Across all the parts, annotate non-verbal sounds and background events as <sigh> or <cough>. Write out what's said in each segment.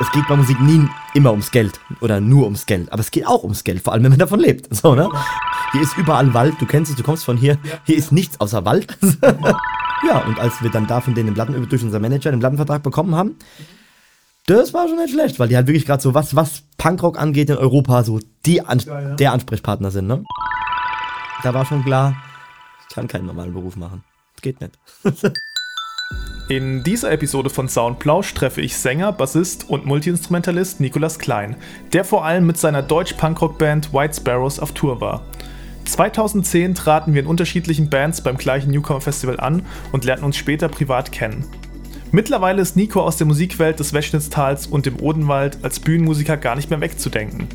es geht bei Musik nie immer ums Geld oder nur ums Geld, aber es geht auch ums Geld, vor allem wenn man davon lebt. <laughs> So, ne? Hier ist überall Wald, du kennst es, du kommst von hier, hier ist nichts außer Wald. <laughs> ja, und als wir dann da von denen den Platten durch unser Manager den Plattenvertrag bekommen haben, das war schon nicht schlecht, weil die halt wirklich gerade so was, was Punkrock angeht in Europa, so die An Ja, ja. der Ansprechpartner sind, ne? Da war schon klar, ich kann keinen normalen Beruf machen. Geht nicht. <laughs> In dieser Episode von Soundplausch treffe ich Sänger, Bassist und Multiinstrumentalist Nicolas Klein, der vor allem mit seiner Deutsch-Punkrock-Band White Sparrows auf Tour war. 2010 traten wir in unterschiedlichen Bands beim gleichen Newcomer Festival an und lernten uns später privat kennen. Mittlerweile ist Nico aus der Musikwelt des Wäschnitztals und dem Odenwald als Bühnenmusiker gar nicht mehr wegzudenken.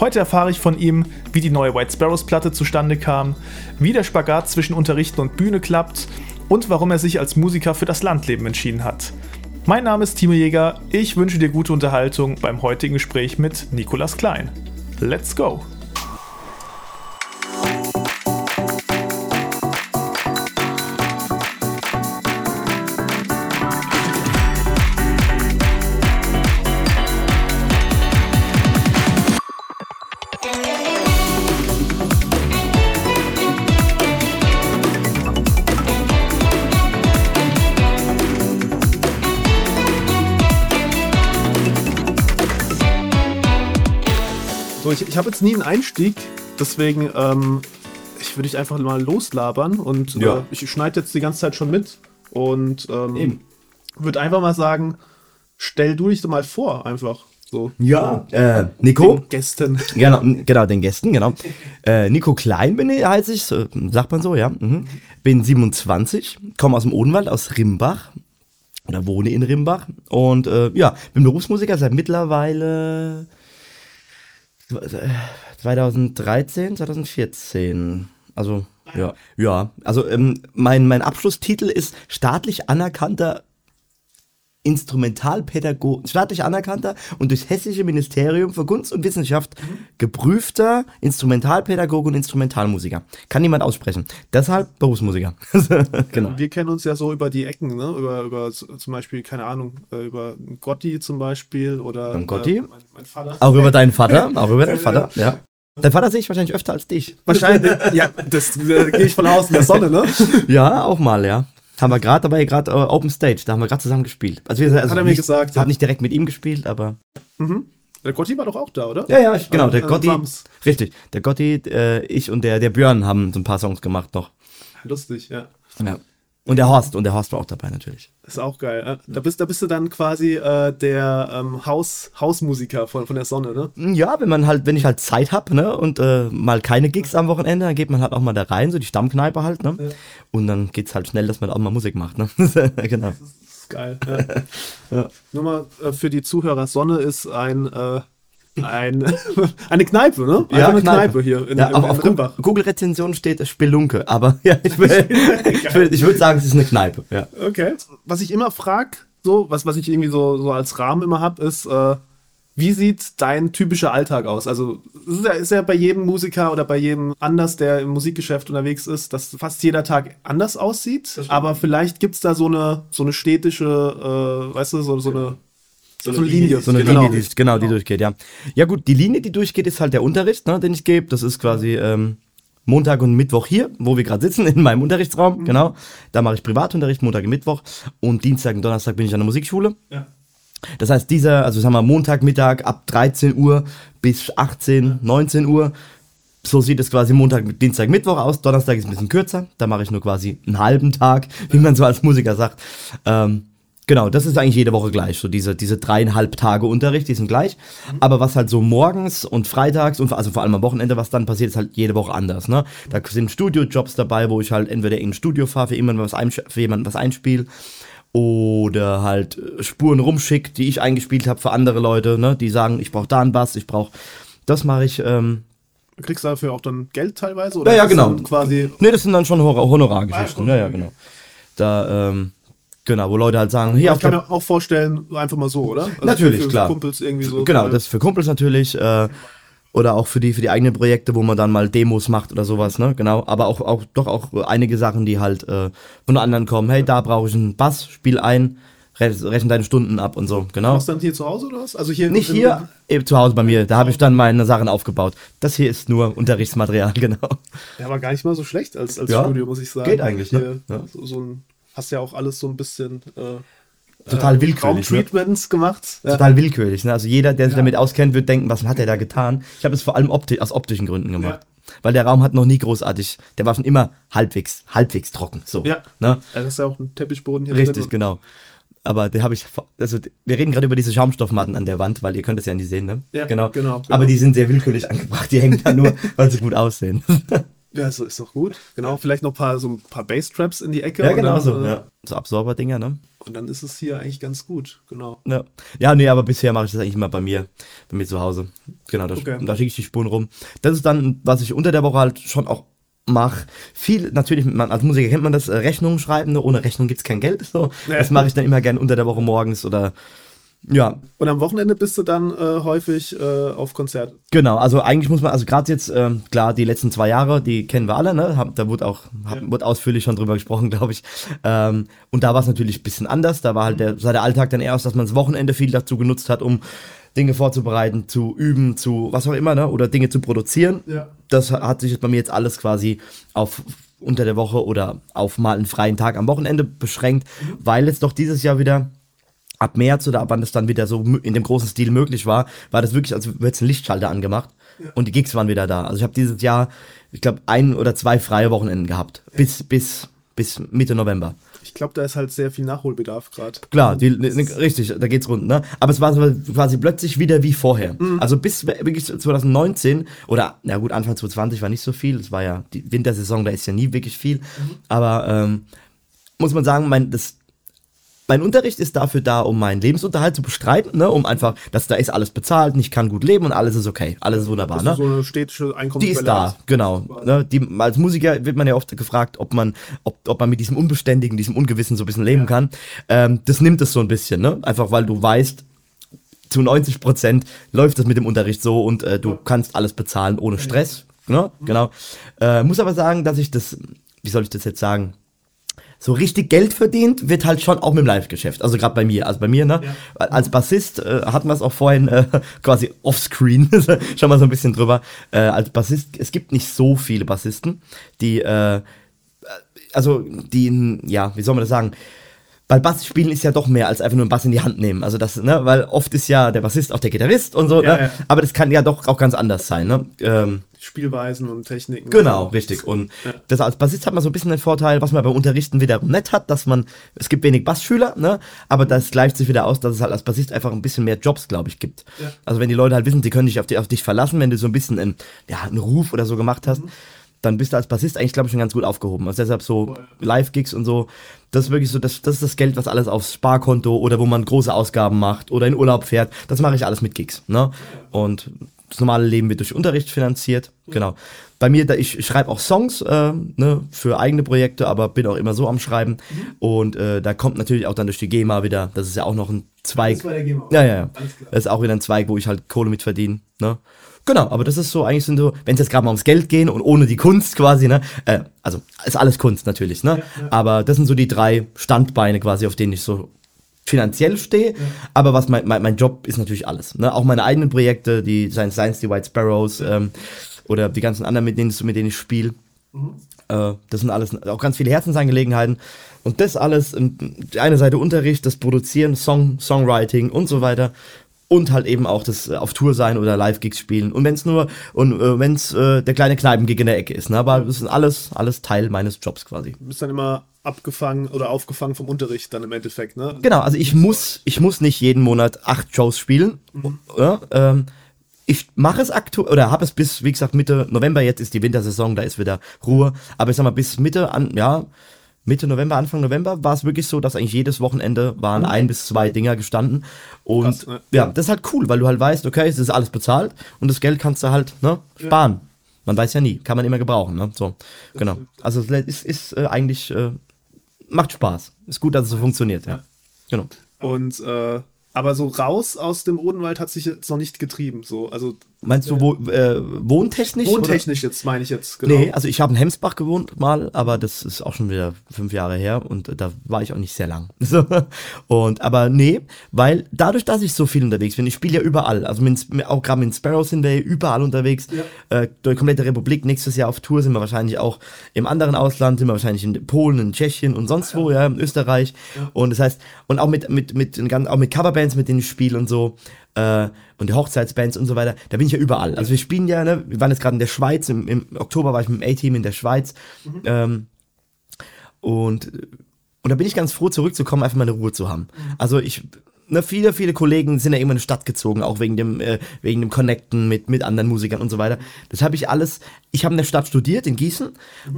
Heute erfahre ich von ihm, wie die neue White Sparrows Platte zustande kam, wie der Spagat zwischen Unterrichten und Bühne klappt und warum er sich als Musiker für das Landleben entschieden hat. Mein Name ist Timo Jäger, ich wünsche dir gute Unterhaltung beim heutigen Gespräch mit Nicolas Klein. Let's go! Ich, ich habe jetzt nie einen Einstieg, deswegen ähm, ich würde ich einfach mal loslabern und Ja. äh, ich schneide jetzt die ganze Zeit schon mit und ähm, würde einfach mal sagen, stell du dich doch mal vor, einfach so. Ja, äh, Nico? Den Gästen. <laughs> Genau, genau, den Gästen, genau. Äh, Nico Klein bin ich, heiße ich, sagt man so, ja. Mhm. Bin 27, komme aus dem Odenwald, aus Rimbach. Oder wohne in Rimbach. Und äh, ja, bin Berufsmusiker seit mittlerweile 2013, 2014. Also, ja. Ja, also ähm, mein, mein Abschlusstitel ist staatlich anerkannter Instrumentalpädagoge, staatlich anerkannter und durchs Hessische Ministerium für Kunst und Wissenschaft geprüfter Instrumentalpädagoge und Instrumentalmusiker. Kann niemand aussprechen. Deshalb Berufsmusiker. <laughs> genau. Wir kennen uns ja so über die Ecken, ne? Über, über zum Beispiel, keine Ahnung, äh, über Gotti zum Beispiel oder Beim Gotti? Äh, mein, mein Vater. Auch über deinen Vater, auch über deinen Vater, ja. Dein Vater sehe ich wahrscheinlich öfter als dich. Wahrscheinlich, <laughs> ja, das äh, gehe ich von aus in der Sonne, ne? Ja, auch mal, ja. Haben wir gerade dabei, gerade äh, Open Stage, da haben wir gerade zusammen gespielt. Also wir, also Hat er mir nicht, gesagt, ja. Hab nicht direkt mit ihm gespielt, aber. Der Gotti war doch auch da, oder? Ja, ja, ich, genau, der Äh, Gotti. Sams. Richtig, der Gotti, äh, ich und der, der Björn haben so ein paar Songs gemacht noch. Lustig, ja. Ja. Und der Horst, und der Horst war auch dabei natürlich. Ist auch geil. äh. Da bist, da bist du dann quasi äh, der ähm, Haus, Hausmusiker von, von der Sonne, ne? Ja, wenn man halt, wenn ich halt Zeit hab, ne, und äh, mal keine Gigs am Wochenende, dann geht man halt auch mal da rein, so die Stammkneipe halt, ne? Und dann geht's halt schnell, dass man auch mal Musik macht, ne? <laughs> genau. Das ist geil. <laughs> Ja. Nur mal äh, für die Zuhörer, Sonne ist ein, äh, ein <laughs> eine Kneipe, ne? Einfach eine Kneipe, hier in, ja, in auf Rimbach. Google-Rezension steht Spelunke, aber <laughs> ja, ich würde <laughs> ich würd, ich würd sagen, es ist eine Kneipe, ja. Okay. Was ich immer frag, so, was, was ich irgendwie so, so als Rahmen immer hab, ist, äh, wie sieht dein typischer Alltag aus? Also, es ist ja, ist ja bei jedem Musiker oder bei jedem anders, der im Musikgeschäft unterwegs ist, dass fast jeder Tag anders aussieht. Aber vielleicht gibt's da so eine, so eine städtische, äh, weißt du, so, so eine, so eine Linie. So eine Genau. Linie, die, genau, die durchgeht, ja. Ja gut, die Linie, die durchgeht, ist halt der Unterricht, ne, den ich gebe. Das ist quasi ähm, Montag und Mittwoch hier, wo wir gerade sitzen, <laughs> in meinem Unterrichtsraum, Mhm. genau. Da mache ich Privatunterricht, Montag und Mittwoch. Und Dienstag und Donnerstag bin ich an der Musikschule. Ja. Das heißt, dieser, also sagen wir Montagmittag ab 13 Uhr bis 18, 19 Uhr. So sieht es quasi Montag, Dienstag, Mittwoch aus. Donnerstag ist ein bisschen kürzer. Da mache ich nur quasi einen halben Tag, wie man so als Musiker sagt. Ähm, genau, das ist eigentlich jede Woche gleich. So diese, diese dreieinhalb Tage Unterricht, die sind gleich. Aber was halt so morgens und freitags und also vor allem am Wochenende, was dann passiert, ist halt jede Woche anders. Ne? Da sind Studiojobs dabei, wo ich halt entweder in ein Studio fahre, für jemanden was, einsch- für jemanden was einspiele oder halt äh, Spuren rumschickt, die ich eingespielt habe für andere Leute, ne, die sagen, ich brauche da einen Bass, ich brauche, das mache ich. Ähm, Kriegst du dafür auch dann Geld teilweise? Ja, ja, das genau. Quasi, ne, das sind dann schon Hor Honorargeschichten, Ah, ja, ja, genau. Da, ähm, genau, wo Leute halt sagen, hier ich kann mir auch vorstellen, einfach mal so, oder? Also Natürlich, für, für klar. Kumpels irgendwie so. genau, das ist für Kumpels natürlich, äh, oder auch für die, für die eigenen Projekte, wo man dann mal Demos macht oder sowas, ne, genau, aber auch, auch, doch auch einige Sachen, die halt, äh, von anderen kommen, hey, da brauche ich einen Bass, spiel ein, Rech- Rechnen deine Stunden ab und so, genau. Machst du dann hier zu Hause oder was? Also hier Nicht hier, eben zu Hause bei mir. Da habe ich dann meine Sachen aufgebaut. Das hier ist nur Unterrichtsmaterial, <laughs> genau. Ja, aber gar nicht mal so schlecht als, als Ja, Studio, muss ich sagen. geht eigentlich, ne? Hier, Ja. so, so ein, hast ja auch alles so ein bisschen äh, Total willkürlich. Ne? Raumtreatments gemacht. Ja. Total willkürlich. Ne? Also jeder, der sich Ja. damit auskennt, wird denken, was hat er da getan? Ich habe es vor allem opti aus optischen Gründen gemacht. Ja. Weil der Raum hat noch nie großartig, der war schon immer halbwegs, halbwegs trocken. So. Ja. Ne? Ja, das ist ja auch ein Teppichboden hier Richtig, drin. genau. Aber den habe ich, also wir reden gerade über diese Schaumstoffmatten an der Wand, weil ihr könnt es ja nicht sehen, ne? Ja, genau. genau, genau. Aber die sind sehr willkürlich <laughs> angebracht, die hängen da nur, weil sie gut aussehen. <laughs> Ja, so ist doch gut. Genau, vielleicht noch ein paar, so ein paar Basstraps in die Ecke. ja, genau dann, so. äh, Ja. So Absorberdinger, ne? Und dann ist es hier eigentlich ganz gut. Genau. Ja. ja, nee, aber bisher mache ich das eigentlich immer bei mir, bei mir zu Hause. Genau, da, Okay. da schicke ich die Spuren rum. Das ist dann, was ich unter der Woche halt schon auch mache. Viel, natürlich, man, als Musiker kennt man das, äh, Rechnungen schreiben, ne? ohne Rechnung gibt's kein Geld. So. Ja. Das mache ich dann immer gern unter der Woche morgens oder ja, Und am Wochenende bist du dann äh, häufig äh, auf Konzert. Genau, also eigentlich muss man, also gerade jetzt, ähm, klar, die letzten zwei Jahre, die kennen wir alle, ne? Hab, da wurde auch, hab, Ja. wurde ausführlich schon drüber gesprochen, <laughs> glaube ich. Ähm, und da war es natürlich ein bisschen anders. Da war halt der, sah der Alltag dann eher aus, dass man das Wochenende viel dazu genutzt hat, um Dinge vorzubereiten, zu üben, zu was auch immer, ne? Oder Dinge zu produzieren. Ja. Das hat sich jetzt bei mir jetzt alles quasi auf unter der Woche oder auf mal einen freien Tag am Wochenende beschränkt, weil jetzt doch dieses Jahr wieder ab März oder ab wann das dann wieder so in dem großen Stil möglich war, war das wirklich, als wird ein Lichtschalter angemacht und die Gigs waren wieder da. Also ich habe dieses Jahr, ich glaube, ein oder zwei freie Wochenenden gehabt. Bis, bis, bis Mitte November. Ich glaube, da ist halt sehr viel Nachholbedarf gerade. Klar, die, ne, ne, richtig, da geht's rund, ne? Aber es war quasi plötzlich wieder wie vorher. Also bis wirklich 2019 oder, na gut, Anfang 2020 war nicht so viel. Es war ja die Wintersaison, da ist ja nie wirklich viel. Aber ähm, muss man sagen, mein, das, mein Unterricht ist dafür da, um meinen Lebensunterhalt zu bestreiten, ne? Um einfach, dass da ist alles bezahlt, und ich kann gut leben und alles ist okay, alles ist wunderbar, Also ne? so eine städtische Einkommensquelle. Die ist da, genau. Ne, die, als Musiker wird man ja oft gefragt, ob man, ob, ob man mit diesem Unbeständigen, diesem Ungewissen so ein bisschen leben kann. Ähm, das nimmt es so ein bisschen, ne? Einfach weil du weißt, zu 90 Prozent läuft das mit dem Unterricht so und äh, du kannst alles bezahlen ohne Stress. Ne? Genau. Äh, muss aber sagen, dass ich das, wie soll ich das jetzt sagen? So richtig Geld verdient wird halt schon auch mit dem Live-Geschäft. Also gerade bei mir. Also bei mir, ne? Als Bassist äh, hatten wir es auch vorhin äh, <laughs> quasi offscreen, <laughs> schon mal so ein bisschen drüber. Äh, als Bassist, es gibt nicht so viele Bassisten, die, äh, also die, ja, wie soll man das sagen? Weil Bass spielen ist ja doch mehr als einfach nur einen Bass in die Hand nehmen. Also das, ne, weil oft ist ja der Bassist auch der Gitarrist und so, Ja, ne? ja. Aber das kann ja doch auch ganz anders sein, ne? Ähm, Spielweisen und Techniken. Genau, richtig. Und Ja. das als Bassist hat man so ein bisschen den Vorteil, was man beim Unterrichten wiederum nett hat, dass man, es gibt wenig Bassschüler, ne? Aber das gleicht sich wieder aus, dass es halt als Bassist einfach ein bisschen mehr Jobs, glaube ich, gibt. Ja. Also wenn die Leute halt wissen, sie können dich auf, die, auf dich verlassen, wenn du so ein bisschen einen, ja, einen Ruf oder so gemacht hast, dann bist du als Bassist eigentlich, glaube ich, schon ganz gut aufgehoben. Also deshalb so Live-Gigs und so, das ist wirklich so, das, das ist das Geld, was alles aufs Sparkonto oder wo man große Ausgaben macht oder in Urlaub fährt, das mache ich alles mit Gigs, ne? Und das normale Leben wird durch Unterricht finanziert, genau. Bei mir, da, ich schreibe auch Songs äh, ne, für eigene Projekte, aber bin auch immer so am Schreiben. Und äh, da kommt natürlich auch dann durch die GEMA wieder, das ist ja auch noch ein Zweig. Das war der GEMA. Ja, ja, ja. Das ist auch wieder ein Zweig, wo ich halt Kohle mit verdiene. Ne? Genau, aber das ist so, eigentlich sind so, wenn es jetzt gerade mal ums Geld gehen und ohne die Kunst quasi, ne? Äh, also ist alles Kunst natürlich, ne? Aber das sind so die drei Standbeine quasi, auf denen ich so finanziell stehe. Aber was mein, mein, mein Job ist natürlich alles. Ne? Auch meine eigenen Projekte, die Science Science, die White Sparrows ähm, oder die ganzen anderen, mit denen, ich- mit denen ich spiele. Äh, das sind alles auch ganz viele Herzensangelegenheiten. Und das alles, ähm, die eine Seite Unterricht, das Produzieren, Song, Songwriting und so weiter. Und halt eben auch das äh, auf Tour sein oder Live-Gigs spielen. Und wenn es nur, und äh, wenn es äh, der kleine Kneipengig in der Ecke ist. Ne? Aber das ist alles, alles Teil meines Jobs quasi. Du bist dann immer abgefangen oder aufgefangen vom Unterricht dann im Endeffekt, ne? Genau, also ich muss, ich muss nicht jeden Monat acht Shows spielen. Ja, ähm, ich mache es aktuell, oder habe es bis, wie gesagt, Mitte November, jetzt ist die Wintersaison, da ist wieder Ruhe. Aber ich sag mal, bis Mitte an, ja, Mitte November, Anfang November war es wirklich so, dass eigentlich jedes Wochenende waren ein bis zwei Dinger gestanden. Und Krass, ne? ja, das ist halt cool, weil du halt weißt, okay, es ist alles bezahlt und das Geld kannst du halt ne, sparen. Man weiß ja nie, kann man immer gebrauchen. Ne? So, genau. Also es ist, ist äh, eigentlich, äh, macht Spaß. Ist gut, dass es so funktioniert, ja. Genau. Und äh, aber so raus aus dem Odenwald hat sich jetzt noch nicht getrieben. So, also Meinst du wo, äh, wohntechnisch? Wohntechnisch jetzt meine ich jetzt, genau. Nee, also ich habe in Hemsbach gewohnt mal, aber das ist auch schon wieder fünf Jahre her und da war ich auch nicht sehr lang. <laughs> So. Und aber nee, weil dadurch, dass ich so viel unterwegs bin, ich spiele ja überall, also mit, auch gerade mit Sparrow sind wir überall unterwegs, Ja. äh, durch die komplette Republik. Nächstes Jahr auf Tour sind wir wahrscheinlich auch im anderen Ausland, sind wir wahrscheinlich in Polen, in Tschechien und sonst wo, ja, in Österreich. Und das heißt, und auch mit, mit, mit, auch mit Coverbands, mit denen ich spiele und so. Äh, und die Hochzeitsbands und so weiter, da bin ich ja überall. Also wir spielen ja, ne, wir waren jetzt gerade in der Schweiz, im, im Oktober war ich mit dem A-Team in der Schweiz. Ähm, und, und da bin ich ganz froh, zurückzukommen, einfach mal eine Ruhe zu haben. Also ich, ne, viele, viele Kollegen sind ja immer in die Stadt gezogen, auch wegen dem, äh, wegen dem Connecten mit, mit anderen Musikern und so weiter. Das habe ich alles, ich habe in der Stadt studiert, in Gießen,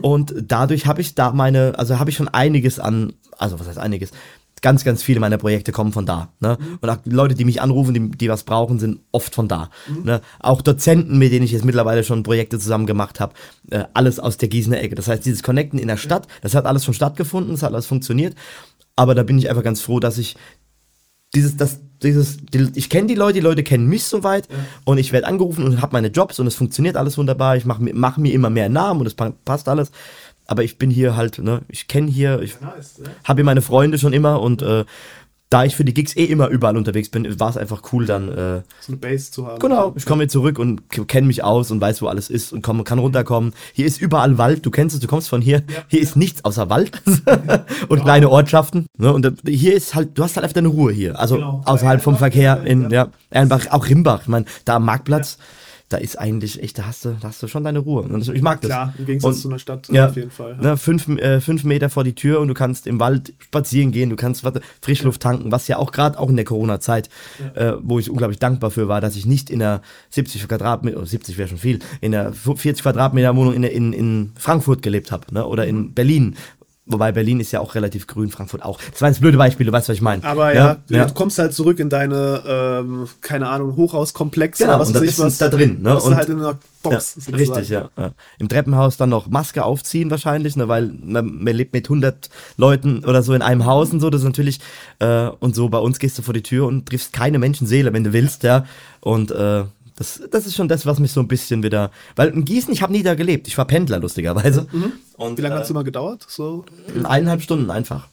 und dadurch habe ich da meine, also habe ich schon einiges an, also was heißt einiges? Ganz, ganz viele meiner Projekte kommen von da. Ne? Und auch Leute, die mich anrufen, die, die was brauchen, sind oft von da. Ne? Auch Dozenten, mit denen ich jetzt mittlerweile schon Projekte zusammen gemacht habe, äh, alles aus der Gießener Ecke. Das heißt, dieses Connecten in der Stadt, das hat alles schon stattgefunden, das hat alles funktioniert. Aber da bin ich einfach ganz froh, dass ich dieses, das, dieses, die, ich kenne die Leute, die Leute kennen mich soweit und ich werde angerufen und habe meine Jobs und es funktioniert alles wunderbar. Ich mache mir, mach mir immer mehr Namen und es pa- passt alles. Aber ich bin hier halt, ne, ich kenne hier, ich Nice, ja. habe hier meine Freunde schon immer und äh, da ich für die Gigs eh immer überall unterwegs bin, war es einfach cool dann. Äh, So eine Base zu haben. Genau, ich komme hier zurück und kenne mich aus und weiß, wo alles ist und komm, kann runterkommen. Hier ist überall Wald, du kennst es, du kommst von hier. Hier ist nichts außer Wald <laughs> und kleine Ortschaften. Ne? Und da- hier ist halt, du hast halt einfach deine Ruhe hier. Also Genau. außerhalb vom Verkehr in ja. ja, Erlenbach, auch Rimbach. Ich meine, da am Marktplatz, da ist eigentlich echt, da hast du, da hast du schon deine Ruhe. Und ich mag das. Klar, im Gegensatz Und- zu einer Stadt ja, auf jeden Fall. Ne, fünf, äh, fünf Meter vor die Tür und du kannst im Wald spazieren gehen, du kannst warte, Frischluft tanken, was ja auch gerade auch in der Corona-Zeit, äh, wo ich unglaublich dankbar für war, dass ich nicht in einer 70 Quadratmeter, oder 70 wäre schon viel, in einer 40 Quadratmeter Wohnung in, in, in Frankfurt gelebt habe ne, oder in Berlin. Wobei Berlin ist ja auch relativ grün, Frankfurt auch. Das waren jetzt blöde Beispiele, du weißt, was ich meine. Aber ja, ja. du kommst halt zurück in deine, ähm, keine Ahnung, Hochhauskomplex Genau, was und das ist was. da drin, ne? Du Und- halt in einer Box. Ja, richtig, ja, ja. Im Treppenhaus dann noch Maske aufziehen wahrscheinlich, ne, weil man, man lebt mit 100 Leuten oder so in einem Haus und so, das ist natürlich, äh, und so bei uns gehst du vor die Tür und triffst keine Menschenseele, wenn du willst, ja, und äh, das, das ist schon das, was mich so ein bisschen wieder, weil in Gießen, ich habe nie da gelebt, ich war Pendler lustigerweise und Mhm. Wie lange äh, hat es immer gedauert? So? eineinhalb Stunden einfach,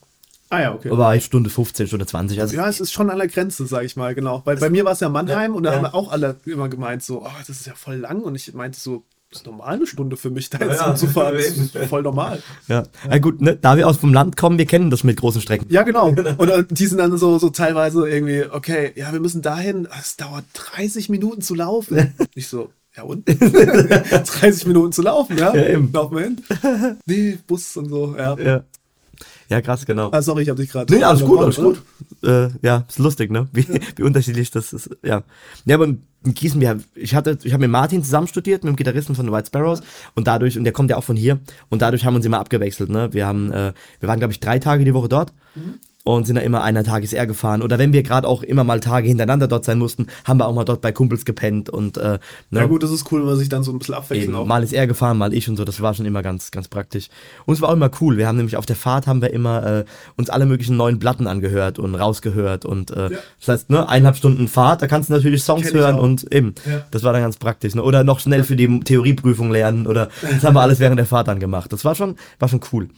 Ah ja, okay. war ich Stunde 15, Stunde 20, also Ja, es ist schon an der Grenze, sag ich mal, genau. Weil bei mir war es ja Mannheim und da ja. haben auch alle immer gemeint, so, oh, das ist ja voll lang. Und ich meinte so, ist normal eine Stunde für mich, da jetzt Ja. hinzufahren. Das <laughs> ist voll normal. ja, ja gut, ne, da wir aus vom Land kommen, wir kennen das mit großen Strecken. Ja, genau. Und äh, die sind dann so, so teilweise irgendwie, okay, ja, wir müssen dahin, es dauert 30 Minuten zu laufen. <laughs> Ich so, ja und? <laughs> 30 Minuten zu laufen, ja? Ja, eben. Laufen wir hin? Nee, Bus und so, ja. Ja, ja krass, genau. Ah, sorry, ich hab dich gerade. Nee, alles gut, alles gut. Äh, ja, ist lustig, ne? Wie, wie unterschiedlich das ist. Ja. Ja, aber in Gießen, wir, ich hatte, ich habe mit Martin zusammen studiert, mit dem Gitarristen von The White Sparrows und dadurch, und der kommt ja auch von hier, und dadurch haben wir uns immer abgewechselt, ne? Wir haben, äh, wir waren, glaube ich, drei Tage die Woche dort. Und sind da immer einer Tages er gefahren. Oder wenn wir gerade auch immer mal Tage hintereinander dort sein mussten, haben wir auch mal dort bei Kumpels gepennt und äh, ne? Ja gut, das ist cool, wenn man sich dann so ein bisschen abwechseln auch. mal ist er gefahren, mal ich und so, das war schon immer ganz, ganz praktisch. Und es war auch immer cool. Wir haben nämlich auf der Fahrt haben wir immer äh, uns alle möglichen neuen Platten angehört und rausgehört und äh, Ja. das heißt, ne, eineinhalb Stunden Fahrt, da kannst du natürlich Songs Kenn hören und eben, Ja. das war dann ganz praktisch. Ne? Oder noch schnell für die Theorieprüfung lernen oder das haben wir alles während der Fahrt dann gemacht. Das war schon, war schon cool.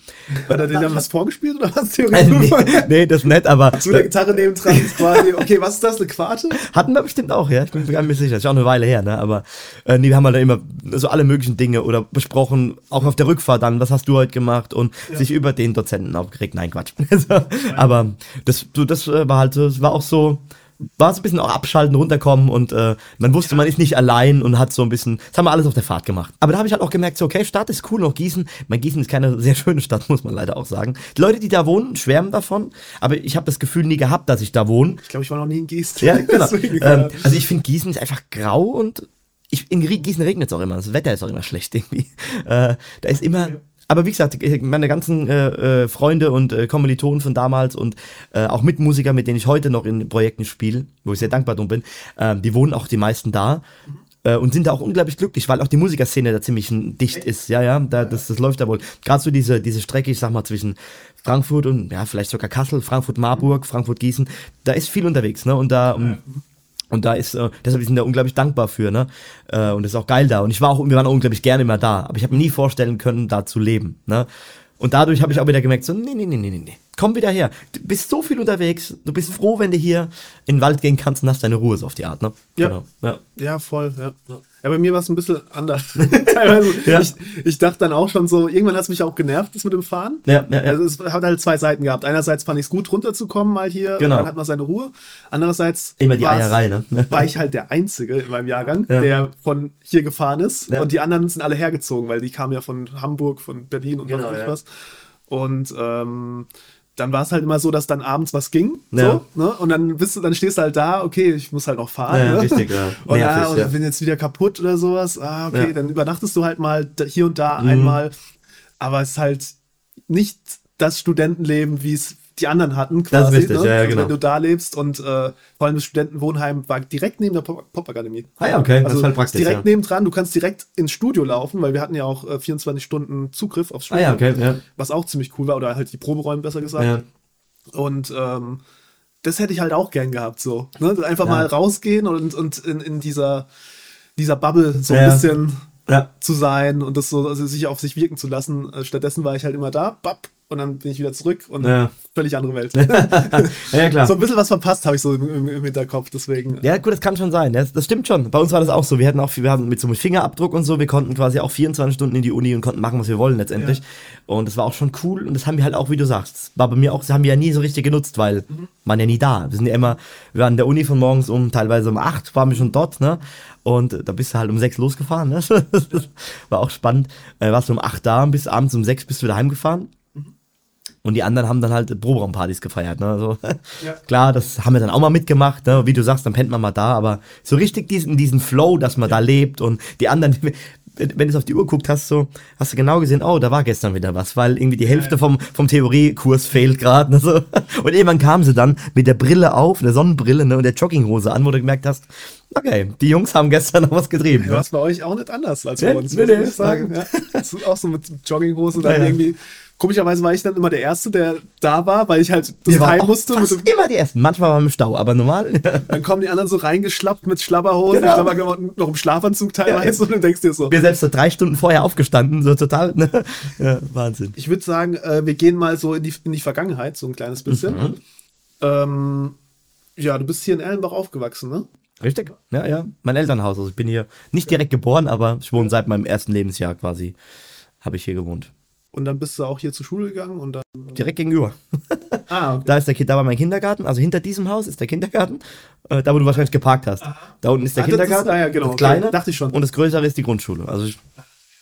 Hat er dir dann was vorgespielt oder was? Äh, Theorie? nee, nee, das ist nett, aber Zu der Gitarre neben dran ist <laughs> quasi, okay, was ist das, eine Quarte? Hatten wir bestimmt auch, ja. Ich bin mir gar nicht sicher. Ist ja auch eine Weile her, ne? Aber äh, nee, wir haben halt dann immer so alle möglichen Dinge oder besprochen, auch auf der Rückfahrt dann, was hast du heute gemacht und sich über den Dozenten aufgeregt. Nein, Quatsch. <laughs> Also, aber das, das äh, war halt so, es war auch so, war so ein bisschen auch abschalten, runterkommen und äh, man wusste, man ist nicht allein und hat so ein bisschen, das haben wir alles auf der Fahrt gemacht. Aber da habe ich halt auch gemerkt, so, okay, Stadt ist cool, noch Gießen. Mein Gießen ist keine <laughs> sehr schöne Stadt, muss man leider auch sagen. Die Leute, die da wohnen, schwärmen davon, aber ich habe das Gefühl nie gehabt, dass ich da wohne. Ich glaube, ich war noch nie in Gießen. Ja, <laughs> genau. Deswegen, ähm, also ich finde Gießen ist einfach grau und ich, in Gießen regnet es auch immer. Das Wetter ist auch immer schlecht irgendwie. Äh, da ist immer. Aber wie gesagt, meine ganzen äh, äh, Freunde und äh, Kommilitonen von damals und äh, auch Mitmusiker, mit denen ich heute noch in Projekten spiele, wo ich sehr dankbar drum bin, äh, die wohnen auch die meisten da äh, und sind da auch unglaublich glücklich, weil auch die Musikerszene da ziemlich dicht ist. Ja, ja, da, das, das läuft da wohl. Gerade so diese, diese Strecke, ich sag mal, zwischen Frankfurt und ja, vielleicht sogar Kassel, Frankfurt-Marburg, Frankfurt-Gießen, da ist viel unterwegs, ne? Und da. um, Und da ist, äh, deshalb sind wir da unglaublich dankbar für, ne? Äh, und das ist auch geil da. Und ich war auch, wir waren auch unglaublich gerne immer da. Aber ich habe nie vorstellen können, da zu leben, ne? Und dadurch habe ich auch wieder gemerkt, so, nee, nee, nee, nee, nee, nee. Komm wieder her. Du bist so viel unterwegs. Du bist froh, wenn du hier in den Wald gehen kannst und hast deine Ruhe so auf die Art, ne? Ja. Genau. ja. Ja, voll, ja. Ja, bei mir war es ein bisschen anders. <laughs> Teilweise. Ja. Ich, ich dachte dann auch schon so, irgendwann hat es mich auch genervt, das mit dem Fahren. Ja, ja, ja. Also es hat halt zwei Seiten gehabt. Einerseits fand ich es gut, runterzukommen mal hier, Genau. dann hat man seine Ruhe. Andererseits Immer die Eierei, ne? <laughs> war ich halt der Einzige in meinem Jahrgang, Ja. der von hier gefahren ist. Und die anderen sind alle hergezogen, weil die kamen ja von Hamburg, von Berlin und Genau, was. Und ähm, dann war es halt immer so, dass dann abends was ging. Ja. So, ne? Und dann bist du, dann stehst du halt da, okay, ich muss halt noch fahren. Ja, ne? richtig, ja. <laughs> Und, Nervig, und ja. bin jetzt wieder kaputt oder sowas. Ah, okay, dann übernachtest du halt mal hier und da Mhm. einmal. Aber es ist halt nicht das Studentenleben, wie es die anderen hatten, quasi. Das ist richtig, ne? ja, ja, also genau. Wenn du da lebst und äh, vor allem das Studentenwohnheim war direkt neben der Pop- Popakademie. Ah ja, okay, das Also ist halt praktisch, direkt ja. nebendran, du kannst direkt ins Studio laufen, weil wir hatten ja auch äh, 24 Stunden Zugriff aufs Ah Studio. ja, okay, ja. Was auch ziemlich cool war, oder halt die Proberäume besser gesagt. ja. Und ähm, das hätte ich halt auch gern gehabt, so. Ne? Einfach Ja. mal rausgehen und, und in, in dieser, dieser Bubble so Ja. ein bisschen Ja. zu sein und das so also sich auf sich wirken zu lassen. Äh, Stattdessen war ich halt immer da, bapp, und dann bin ich wieder zurück und Ja. völlig andere Welt. <laughs> ja, klar. so ein bisschen was verpasst habe ich so im, im, im Hinterkopf, deswegen. Ja, gut, das kann schon sein. Das, das stimmt schon. Bei uns war das auch so. Wir hatten auch, wir haben mit so einem Fingerabdruck und so, wir konnten quasi auch 24 Stunden in die Uni und konnten machen, was wir wollen letztendlich. Und das war auch schon cool. Und das haben wir halt auch, wie du sagst, war bei mir auch, das haben wir ja nie so richtig genutzt, weil man ja nie da. Wir sind ja immer, wir waren in der Uni von morgens um, teilweise um 8 waren wir schon dort, ne? Und da bist du halt um 6 losgefahren, ne? <laughs> War auch spannend. Äh, warst du um 8 da und bis abends um 6 bist du wieder heimgefahren. Und die anderen haben dann halt Proberaumpartys gefeiert. Ne? Also, Ja. <laughs> Klar, das haben wir dann auch mal mitgemacht. Ne? Wie du sagst, dann pennt man mal da. Aber so richtig diesen, diesen Flow, dass man da lebt und die anderen, <laughs> wenn du es auf die Uhr guckt hast, so, hast du genau gesehen, oh, da war gestern wieder was, weil irgendwie die Hälfte vom, vom Theoriekurs fehlt gerade. Ne? So. <laughs> Und irgendwann kamen sie dann mit der Brille auf, der Sonnenbrille ne? und der Jogginghose an, wo du gemerkt hast, okay, die Jungs haben gestern noch was getrieben. Ja, Ne? was bei euch auch nicht anders als Ja, bei uns, nee, nee. ich sagen. Ja. Das ist auch so mit Jogginghose dann Ja, ja. irgendwie. Komischerweise war ich dann immer der Erste, der da war, weil ich halt das heim musste. Immer die Ersten. Manchmal waren wir im Stau, aber normal. <laughs> dann kommen die anderen so reingeschlappt mit Schlabberhosen, Genau. Schlabberklamotten, noch im Schlafanzug teilweise und du denkst dir so. wir selbst so drei Stunden vorher aufgestanden, so total, ne? Ja, Wahnsinn. Ich würde sagen, äh, wir gehen mal so in die, in die Vergangenheit, so ein kleines bisschen. Mhm. Ähm, ja, du bist hier in Erlenbach aufgewachsen, ne? Richtig? Ja, ja. Mein Elternhaus. Also ich bin hier nicht direkt geboren, aber ich wohne seit meinem ersten Lebensjahr quasi, habe ich hier gewohnt. Und dann bist du auch hier zur Schule gegangen und dann. Direkt gegenüber. <laughs> Ah, okay. Da ist der Kind, da war mein Kindergarten, also hinter diesem Haus ist der Kindergarten, äh, da wo du wahrscheinlich geparkt hast. Da unten ist der Ah, das ist- Kindergarten, ah ja, genau, das okay. kleine, Dachte ich schon. und das größere ist die Grundschule. Also ich,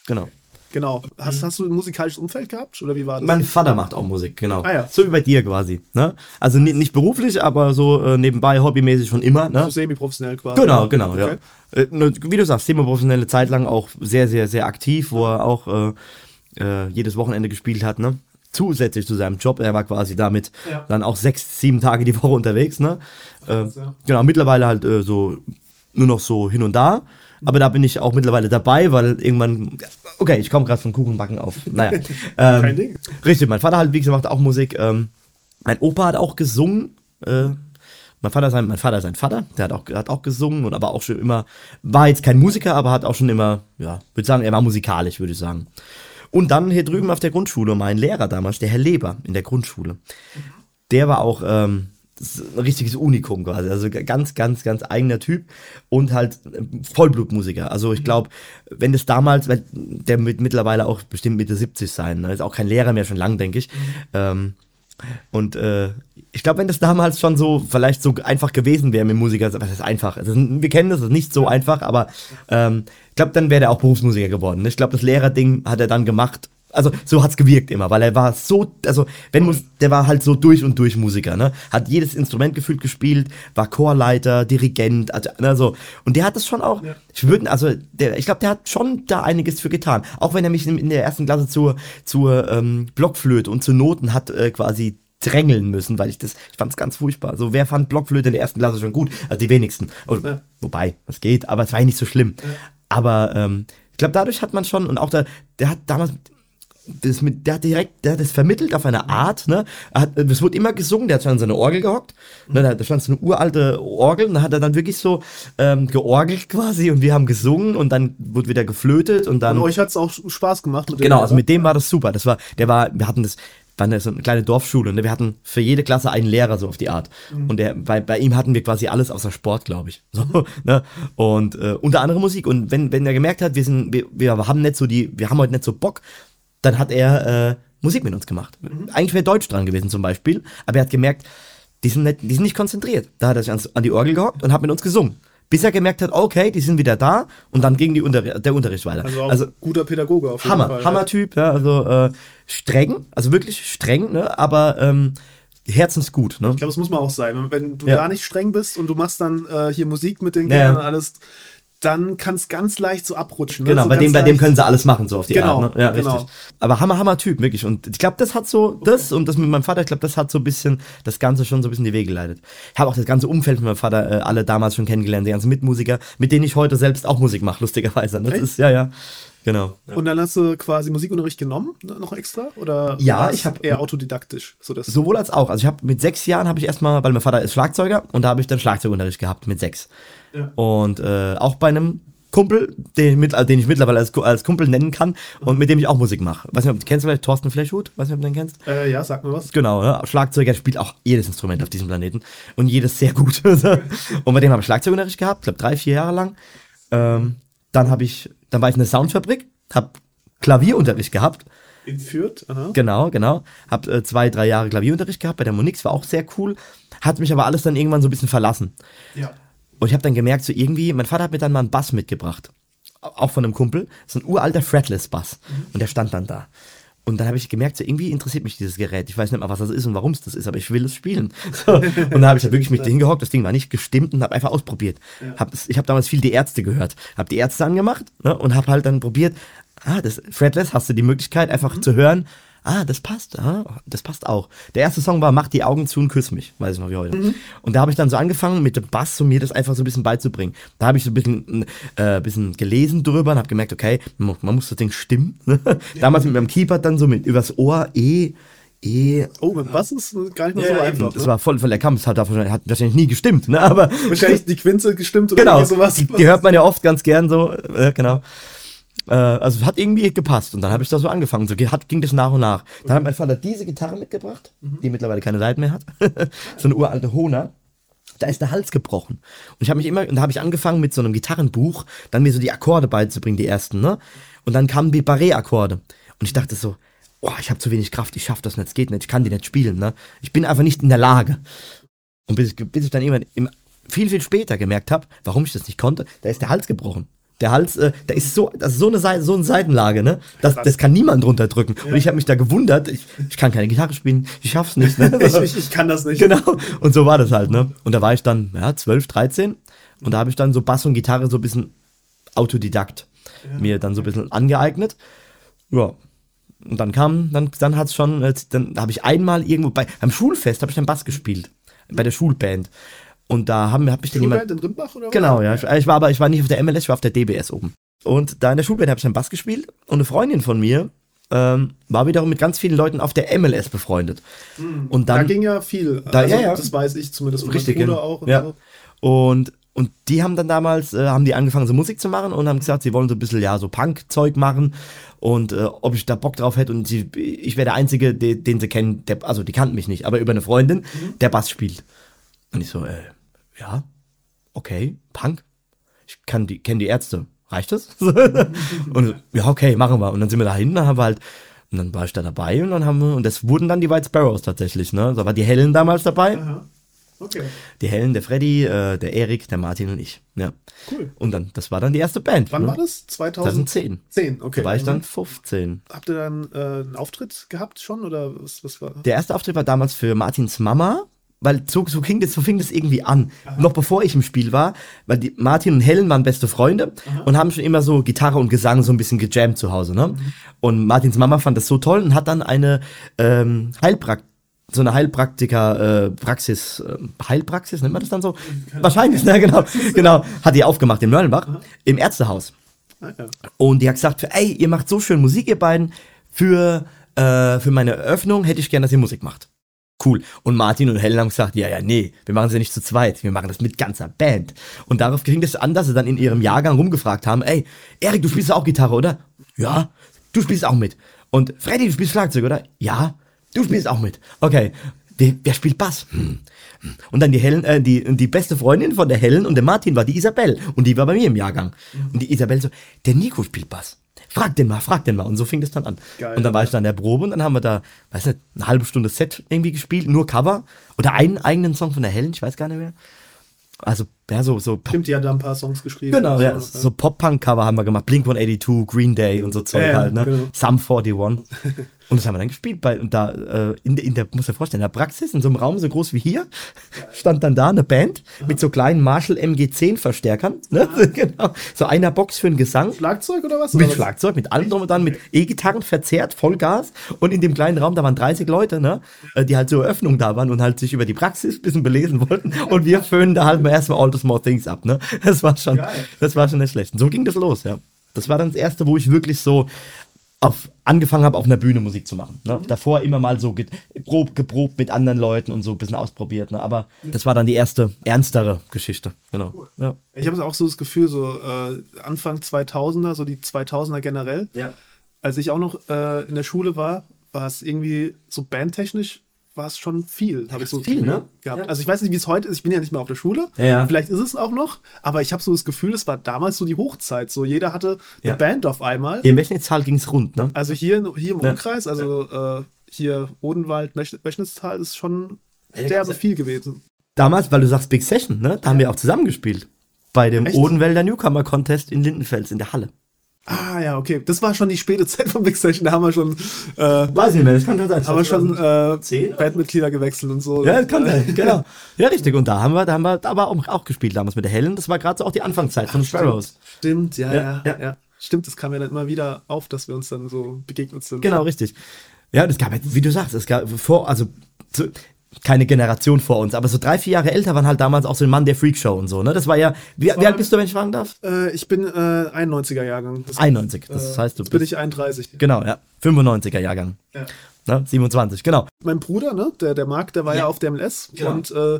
genau. Genau. Hast, hast du ein musikalisches Umfeld gehabt? Oder wie war das? Mein Vater macht auch Musik, genau. Ah ja. So wie bei dir quasi. Ne? Also ni- nicht beruflich, aber so äh, nebenbei, hobbymäßig schon immer. Ne? so semi-professionell quasi. Genau, genau, Okay. ja. Äh, wie du sagst, semi-professionelle Zeit lang auch sehr, sehr, sehr aktiv, wo er auch äh, äh, jedes Wochenende gespielt hat, ne? Zusätzlich zu seinem Job. Er war quasi damit Ja. dann auch sechs, sieben Tage die Woche unterwegs, ne? Äh, ja. Genau, mittlerweile halt äh, so nur noch so hin und da. Aber da bin ich auch mittlerweile dabei, weil irgendwann. Okay, ich komme gerade von Kuchenbacken auf. Naja. <laughs> ähm, Kein Ding. Richtig, mein Vater halt, wie gesagt, macht auch Musik. Ähm, mein Opa hat auch gesungen. Äh, mein Vater, sein, mein Vater ist sein Vater, der hat auch, hat auch gesungen und aber auch schon immer, war jetzt kein Musiker, aber hat auch schon immer, ja, würde sagen, er war musikalisch, würde ich sagen. Und dann hier drüben auf der Grundschule, mein Lehrer damals, der Herr Leber in der Grundschule, der war auch ähm, ein richtiges Unikum quasi. Also ganz, ganz, ganz eigener Typ und halt äh, Vollblutmusiker. Also ich glaube, wenn das damals, weil der wird mittlerweile auch bestimmt Mitte 70 sein, ne? ist auch kein Lehrer mehr schon lang, denke ich. Ähm, und äh, ich glaube, wenn das damals schon so vielleicht so einfach gewesen wäre mit Musiker, was ist einfach? Also, wir kennen das, das ist nicht so einfach, aber ähm, ich glaube, dann wäre der auch Berufsmusiker geworden. Ne? Ich glaube, das Lehrerding hat er dann gemacht. Also so hat's gewirkt immer, weil er war so, also wenn Mus der war halt so durch und durch Musiker, ne? Hat jedes Instrument gefühlt gespielt, war Chorleiter, Dirigent, also, ne, so. Und der hat das schon auch, ich würde, also der, ich glaube, der hat schon da einiges für getan. Auch wenn er mich in, in der ersten Klasse zur, zur ähm, Blockflöte und zu Noten hat äh, quasi drängeln müssen, weil ich das, ich fand es ganz furchtbar. So, wer fand Blockflöte in der ersten Klasse schon gut? Also die wenigsten. Und, Ja. Wobei, es geht, aber es war ja nicht so schlimm. Aber ähm, ich glaube, dadurch hat man schon, und auch der, der hat damals, das mit, der hat direkt, der hat das vermittelt auf eine Art, ne? Er hat, es wurde immer gesungen, der hat schon an seine Orgel gehockt, ne? Da, da stand so eine uralte Orgel und da hat er dann wirklich so ähm, georgelt quasi und wir haben gesungen und dann wurde wieder geflötet und dann. Und euch hat es auch Spaß gemacht mit dem Genau, also mit dem war das super. Das war, der war, wir hatten das, war eine, so eine kleine Dorfschule, ne? wir hatten für jede Klasse einen Lehrer so auf die Art. Und der, bei, bei ihm hatten wir quasi alles außer Sport, glaube ich. So, <laughs> ne? Und äh, unter anderem Musik. Und wenn, wenn er gemerkt hat, wir sind, wir, wir haben nicht so die, wir haben heute nicht so Bock, dann hat er äh, Musik mit uns gemacht. Eigentlich wäre Deutsch dran gewesen zum Beispiel, aber er hat gemerkt, die sind nicht, die sind nicht konzentriert. Da hat er sich ans, an die Orgel gehockt und hat mit uns gesungen. Bis er gemerkt hat, okay, die sind wieder da und dann ging die Unter der Unterricht weiter. Also, auch also guter Pädagoge auf jeden Hammer, Fall. Hammer-Typ, ja, also äh, streng, also wirklich streng, ne, aber ähm, herzensgut, ne? Ich glaube, das muss man auch sein. Wenn du Ja. da nicht streng bist und du machst dann äh, hier Musik mit den Ja, Kindern ja. und alles, dann kann es ganz leicht so abrutschen. ne? Genau, so bei dem, bei dem können sie alles machen, so auf die Genau, Art. Ne? Ja, genau. richtig. Aber Hammer, Hammer Typ, wirklich. Und ich glaube, das hat so, das und das mit meinem Vater, ich glaube, das hat so ein bisschen, das Ganze schon so ein bisschen die Wege geleitet. Ich habe auch das ganze Umfeld von meinem Vater äh, alle damals schon kennengelernt, die ganzen Mitmusiker, mit denen ich heute selbst auch Musik mache, lustigerweise. Das Echt? ist, ja, ja. Genau. Und dann hast du quasi Musikunterricht genommen, ne, noch extra? Oder Ja, ich hab- eher autodidaktisch. So das Sowohl als auch. Also ich habe mit sechs Jahren habe ich erstmal, weil mein Vater ist Schlagzeuger und da habe ich dann Schlagzeugunterricht gehabt mit sechs. Ja. Und äh, auch bei einem Kumpel, den, mit, den ich mittlerweile als, als Kumpel nennen kann und mit dem ich auch Musik mache. Weiß nicht, ob du kennst vielleicht Thorsten Fleshhut? Weiß nicht, ob du den kennst? Äh, ja, sag mir was. Genau, ne? Schlagzeuger spielt auch jedes Instrument auf diesem Planeten und jedes sehr gut. <laughs> und bei dem habe ich Schlagzeugunterricht gehabt, ich glaube drei, vier Jahre lang. Ähm, dann habe ich, dann war ich in der Soundfabrik, habe Klavierunterricht gehabt. In Fürth? Aha. Genau, genau. Hab äh, zwei, drei Jahre Klavierunterricht gehabt bei der Monix, war auch sehr cool. Hat mich aber alles dann irgendwann so ein bisschen verlassen. Ja. Und ich habe dann gemerkt, so irgendwie, mein Vater hat mir dann mal einen Bass mitgebracht. Auch von einem Kumpel. So ein uralter Fretless-Bass. Und der stand dann da. Und dann habe ich gemerkt, so irgendwie interessiert mich dieses Gerät. Ich weiß nicht mal, was das ist und warum es das ist, aber ich will es spielen. <laughs> So. Und dann habe ich da wirklich mich hingehockt, das Ding war nicht gestimmt und habe einfach ausprobiert. Hab, es- ich habe damals viel die Ärzte gehört. Habe die Ärzte angemacht ne, und habe halt dann probiert, ah, das Fretless hast du die Möglichkeit einfach zu hören, ah, das passt, ah, das passt auch. Der erste Song war Mach die Augen zu und küss mich, weiß ich noch wie heute. Und da habe ich dann so angefangen mit dem Bass, um mir das einfach so ein bisschen beizubringen. Da habe ich so ein bisschen, äh, bisschen gelesen drüber und habe gemerkt, okay, man, mu- man muss das Ding stimmen. <laughs> Damals mit meinem Keyboard dann so mit übers Ohr, E, E. Oh, mit Bass ist gar nicht so Ja, einfach. das ne? war voll, voll der Kampf. Es hat, wahrscheinlich- hat wahrscheinlich nie gestimmt, ne? Aber Wahrscheinlich die Quinte gestimmt oder genau, sowas. die, die hört man ja oft ganz gern so, äh, genau. Äh, also es hat irgendwie gepasst und dann habe ich da so angefangen. So hat, ging das nach und nach. Dann hat mein Vater diese Gitarre mitgebracht, die mittlerweile keine Seiten mehr hat. <laughs> so eine uralte Hona. Da ist der Hals gebrochen. Und ich habe mich immer, und da habe ich angefangen mit so einem Gitarrenbuch, dann mir so die Akkorde beizubringen, die ersten, ne? Und dann kamen die Barré-Akkorde. Und ich dachte so, oh, ich habe zu wenig Kraft, ich schaffe das nicht, es geht nicht, ich kann die nicht spielen, ne? Ich bin einfach nicht in der Lage. Und bis, ich- bis ich dann irgendwann im, viel, viel später gemerkt habe, warum ich das nicht konnte, da ist der Hals gebrochen. Der Hals, äh, da ist so, das ist so eine, Sei- so eine Seitenlage, ne? Das, das kann niemand runterdrücken. Und ich habe mich da gewundert, ich, ich kann keine Gitarre spielen, ich schaff's nicht, ne? <laughs> Ich, ich, ich kann das nicht. Genau. Und so war das halt, ne? Und da war ich dann, ja, 12, 13. Und da habe ich dann so Bass und Gitarre so ein bisschen autodidakt mir dann so ein bisschen angeeignet. Ja. Und dann kam, dann, dann hat's schon, äh, dann habe ich einmal irgendwo bei, beim Schulfest habe ich dann Bass gespielt. Bei der Schulband. Und da haben, hab ich dann jemand. In Rimbach oder was? Genau, ja. Ich, ich war aber, ich war nicht auf der MLS, ich war auf der DBS oben. Und da in der Schulband habe ich dann Bass gespielt und eine Freundin von mir ähm, war wiederum mit ganz vielen Leuten auf der MLS befreundet. Und Da dann ging ja viel. Da- also, ja, ja. Das weiß ich zumindest von Richtig, genau. auch. Und ja. so. Und, und die haben dann damals, äh, haben die angefangen so Musik zu machen und haben gesagt, sie wollen so ein bisschen, ja, so Punk-Zeug machen und äh, ob ich da Bock drauf hätte und sie, ich wäre der Einzige, den, den sie kennen, der, also die kannten mich nicht, aber über eine Freundin, Mhm. der Bass spielt. Und ich so, äh, ja, okay, Punk, ich kann die, kenne die Ärzte, reicht das? <laughs> und ja, okay, machen wir. Und dann sind wir da hinten, dann haben wir halt, und dann war ich da dabei und dann haben wir, und das wurden dann die White Sparrows tatsächlich, ne? Da war die Helen damals dabei. Aha. Okay, Die Helen, der Freddy, äh, der Erik, der Martin und ich. Ja. cool. Und dann, das war dann die erste Band. Wann ne? war das? 2010. 2010. okay. Da war ich dann Mhm. 15. Habt ihr dann äh, einen Auftritt gehabt schon oder was, was war? Der erste Auftritt war damals für Martins Mama, weil so, so, ging das, so fing das irgendwie an. Noch bevor ich im Spiel war, weil die Martin und Helen waren beste Freunde und haben schon immer so Gitarre und Gesang so ein bisschen gejammt zu Hause. Ne? Und Martins Mama fand das so toll und hat dann eine ähm, Heilpraktik so eine Heilpraktiker äh, Praxis äh, Heilpraxis nennt man das dann so wahrscheinlich ne genau <laughs> genau hat die aufgemacht in Mörlenbach im Ärztehaus Ah, ja. Und die hat gesagt, ey, ihr macht so schön Musik, ihr beiden. für, äh, für meine Eröffnung hätte ich gern, dass ihr Musik macht. Cool. Und Martin und Helen haben gesagt, ja, ja, nee, wir machen es ja nicht zu zweit, wir machen das mit ganzer Band. Und darauf ging es an, dass sie dann in ihrem Jahrgang rumgefragt haben, ey, Erik, du spielst auch Gitarre, oder? Ja, du spielst auch mit. Und Freddy, du spielst Schlagzeug, oder? Ja, du spielst auch mit. Okay, wer, wer spielt Bass? Hm. hm. Und dann die Helen, äh, die, die beste Freundin von der Helen und der Martin war die Isabel. Und die war bei mir im Jahrgang. Und die Isabel so, der Nico spielt Bass. Frag den mal, frag den mal. Und so fing das dann an. Geil. und dann war ich da in der Probe und dann haben wir da, weiß nicht, eine halbe Stunde Set irgendwie gespielt, nur Cover. Oder einen eigenen Song von der Helen, ich weiß gar nicht mehr. Also, ja, so, so Stimmt, die hat da ein paar Songs geschrieben. Genau, ja, so Pop-Punk-Cover haben wir gemacht. Blink 182, Green Day und so Zeug ja, halt, ne? genau. Sum 41. <laughs> Und das haben wir dann gespielt. Bei, und da, äh, in, der- in der, muss dir vorstellen, in der Praxis, in so einem Raum so groß wie hier, <laughs> stand dann da eine Band mit so kleinen Marshall MG10-Verstärkern. Ne? <laughs> genau. So einer Box für den Gesang. Schlagzeug oder was? Mit Oder? Schlagzeug, mit allem drum und dran, mit E-Gitarren verzerrt, Vollgas. Und in dem kleinen Raum, da waren 30 Leute, ne, äh, die halt zur Eröffnung da waren und halt sich über die Praxis ein bisschen belesen wollten. Und wir föhnen da halt mal erstmal All the Small Things ab, ne. Das war schon, Geil. das war schon nicht schlecht. Und so ging das los, ja. Das war dann das erste, wo ich wirklich so auf, angefangen habe, auf einer Bühne Musik zu machen. Ne? Davor immer mal so ge grob geprobt mit anderen Leuten und so ein bisschen ausprobiert. Ne? Aber das war dann die erste ernstere Geschichte. Genau. Ja. Ich habe auch so das Gefühl, so äh, Anfang 2000er, so die 2000er generell. Ja. Als ich auch noch äh, in der Schule war, war es irgendwie so bandtechnisch war es schon viel, habe ich so Viel, ne? gehabt. Ja. Also ich weiß nicht, wie es heute ist. Ich bin ja nicht mehr auf der Schule. Ja, ja. Vielleicht ist es auch noch, aber ich habe so das Gefühl, es war damals so die Hochzeit. So jeder hatte eine. Band auf einmal. Hier Im Wechnitztal ging es rund, ne? Also hier, in- hier im. Umkreis, also äh, hier Odenwald, Mech- Wechnitztal ist schon Ja, derbe viel gewesen. Damals, weil du sagst Big Session, ne? Da haben wir auch zusammengespielt. Bei dem Echt? Odenwälder Newcomer Contest in Lindenfels in der Halle. Ah ja, okay. Das war schon die späte <laughs> Zeit von Big Session. Da haben wir schon, äh, Weiß nicht mehr, das kann sein. haben wir schon äh, 10? Bandmitglieder gewechselt und so. Ja, das kann sein, <laughs> genau. Ja, richtig. Und da haben wir, da haben wir aber auch, auch gespielt damals mit der Helen. Das war gerade so auch die Anfangszeit von Sparrows. Stimmt, ja, Ja, ja, ja. Stimmt, das kam ja dann immer wieder auf, dass wir uns dann so begegnet sind. Genau, richtig. Ja, das gab, wie du sagst, es gab vor, also keine Generation vor uns, aber so drei, vier Jahre älter waren halt damals auch so ein Mann der Freakshow und so, ne? Das war ja, wie, wie alt bist du, wenn ich fragen darf? Äh, ich bin äh, 91er Jahrgang. Das, 91, das äh, heißt, du jetzt bin bist, ich 31. genau, ja, 95er Jahrgang, Ja. ne? 27, genau. Mein Bruder, ne, der, der Marc, der war ja, Ja. auf der MLS Genau. und äh,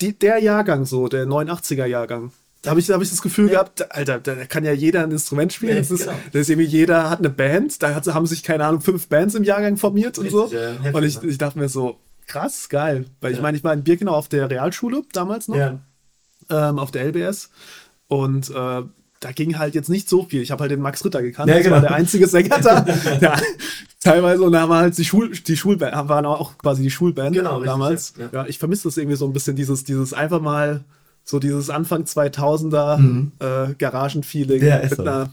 die, der Jahrgang so, der 89er Jahrgang. Da habe ich, da hab ich das Gefühl gehabt, Alter, da kann ja jeder ein Instrument spielen. Ja, das, ist, genau. das ist irgendwie jeder hat eine Band. Da hat, haben sich, keine Ahnung, fünf Bands im Jahrgang formiert und so. Ja, und ich, ich dachte mir so, krass, geil. Weil ich meine, ich war in Birkenau auf der Realschule damals noch. ähm, auf der LBS. Und äh, da ging halt jetzt nicht so viel. Ich habe halt den Max Ritter gekannt. Ja, das genau. war der einzige Sänger da. <laughs> ja, teilweise, und da war halt die Schul, die Schulband, waren auch quasi die Schulband Genau, richtig, damals. ja. Ja. ich vermisse das irgendwie so ein bisschen, dieses, dieses einfach mal, so dieses Anfang 2000er äh, Garagenfeeling Mhm. Ja, ist mit so. einer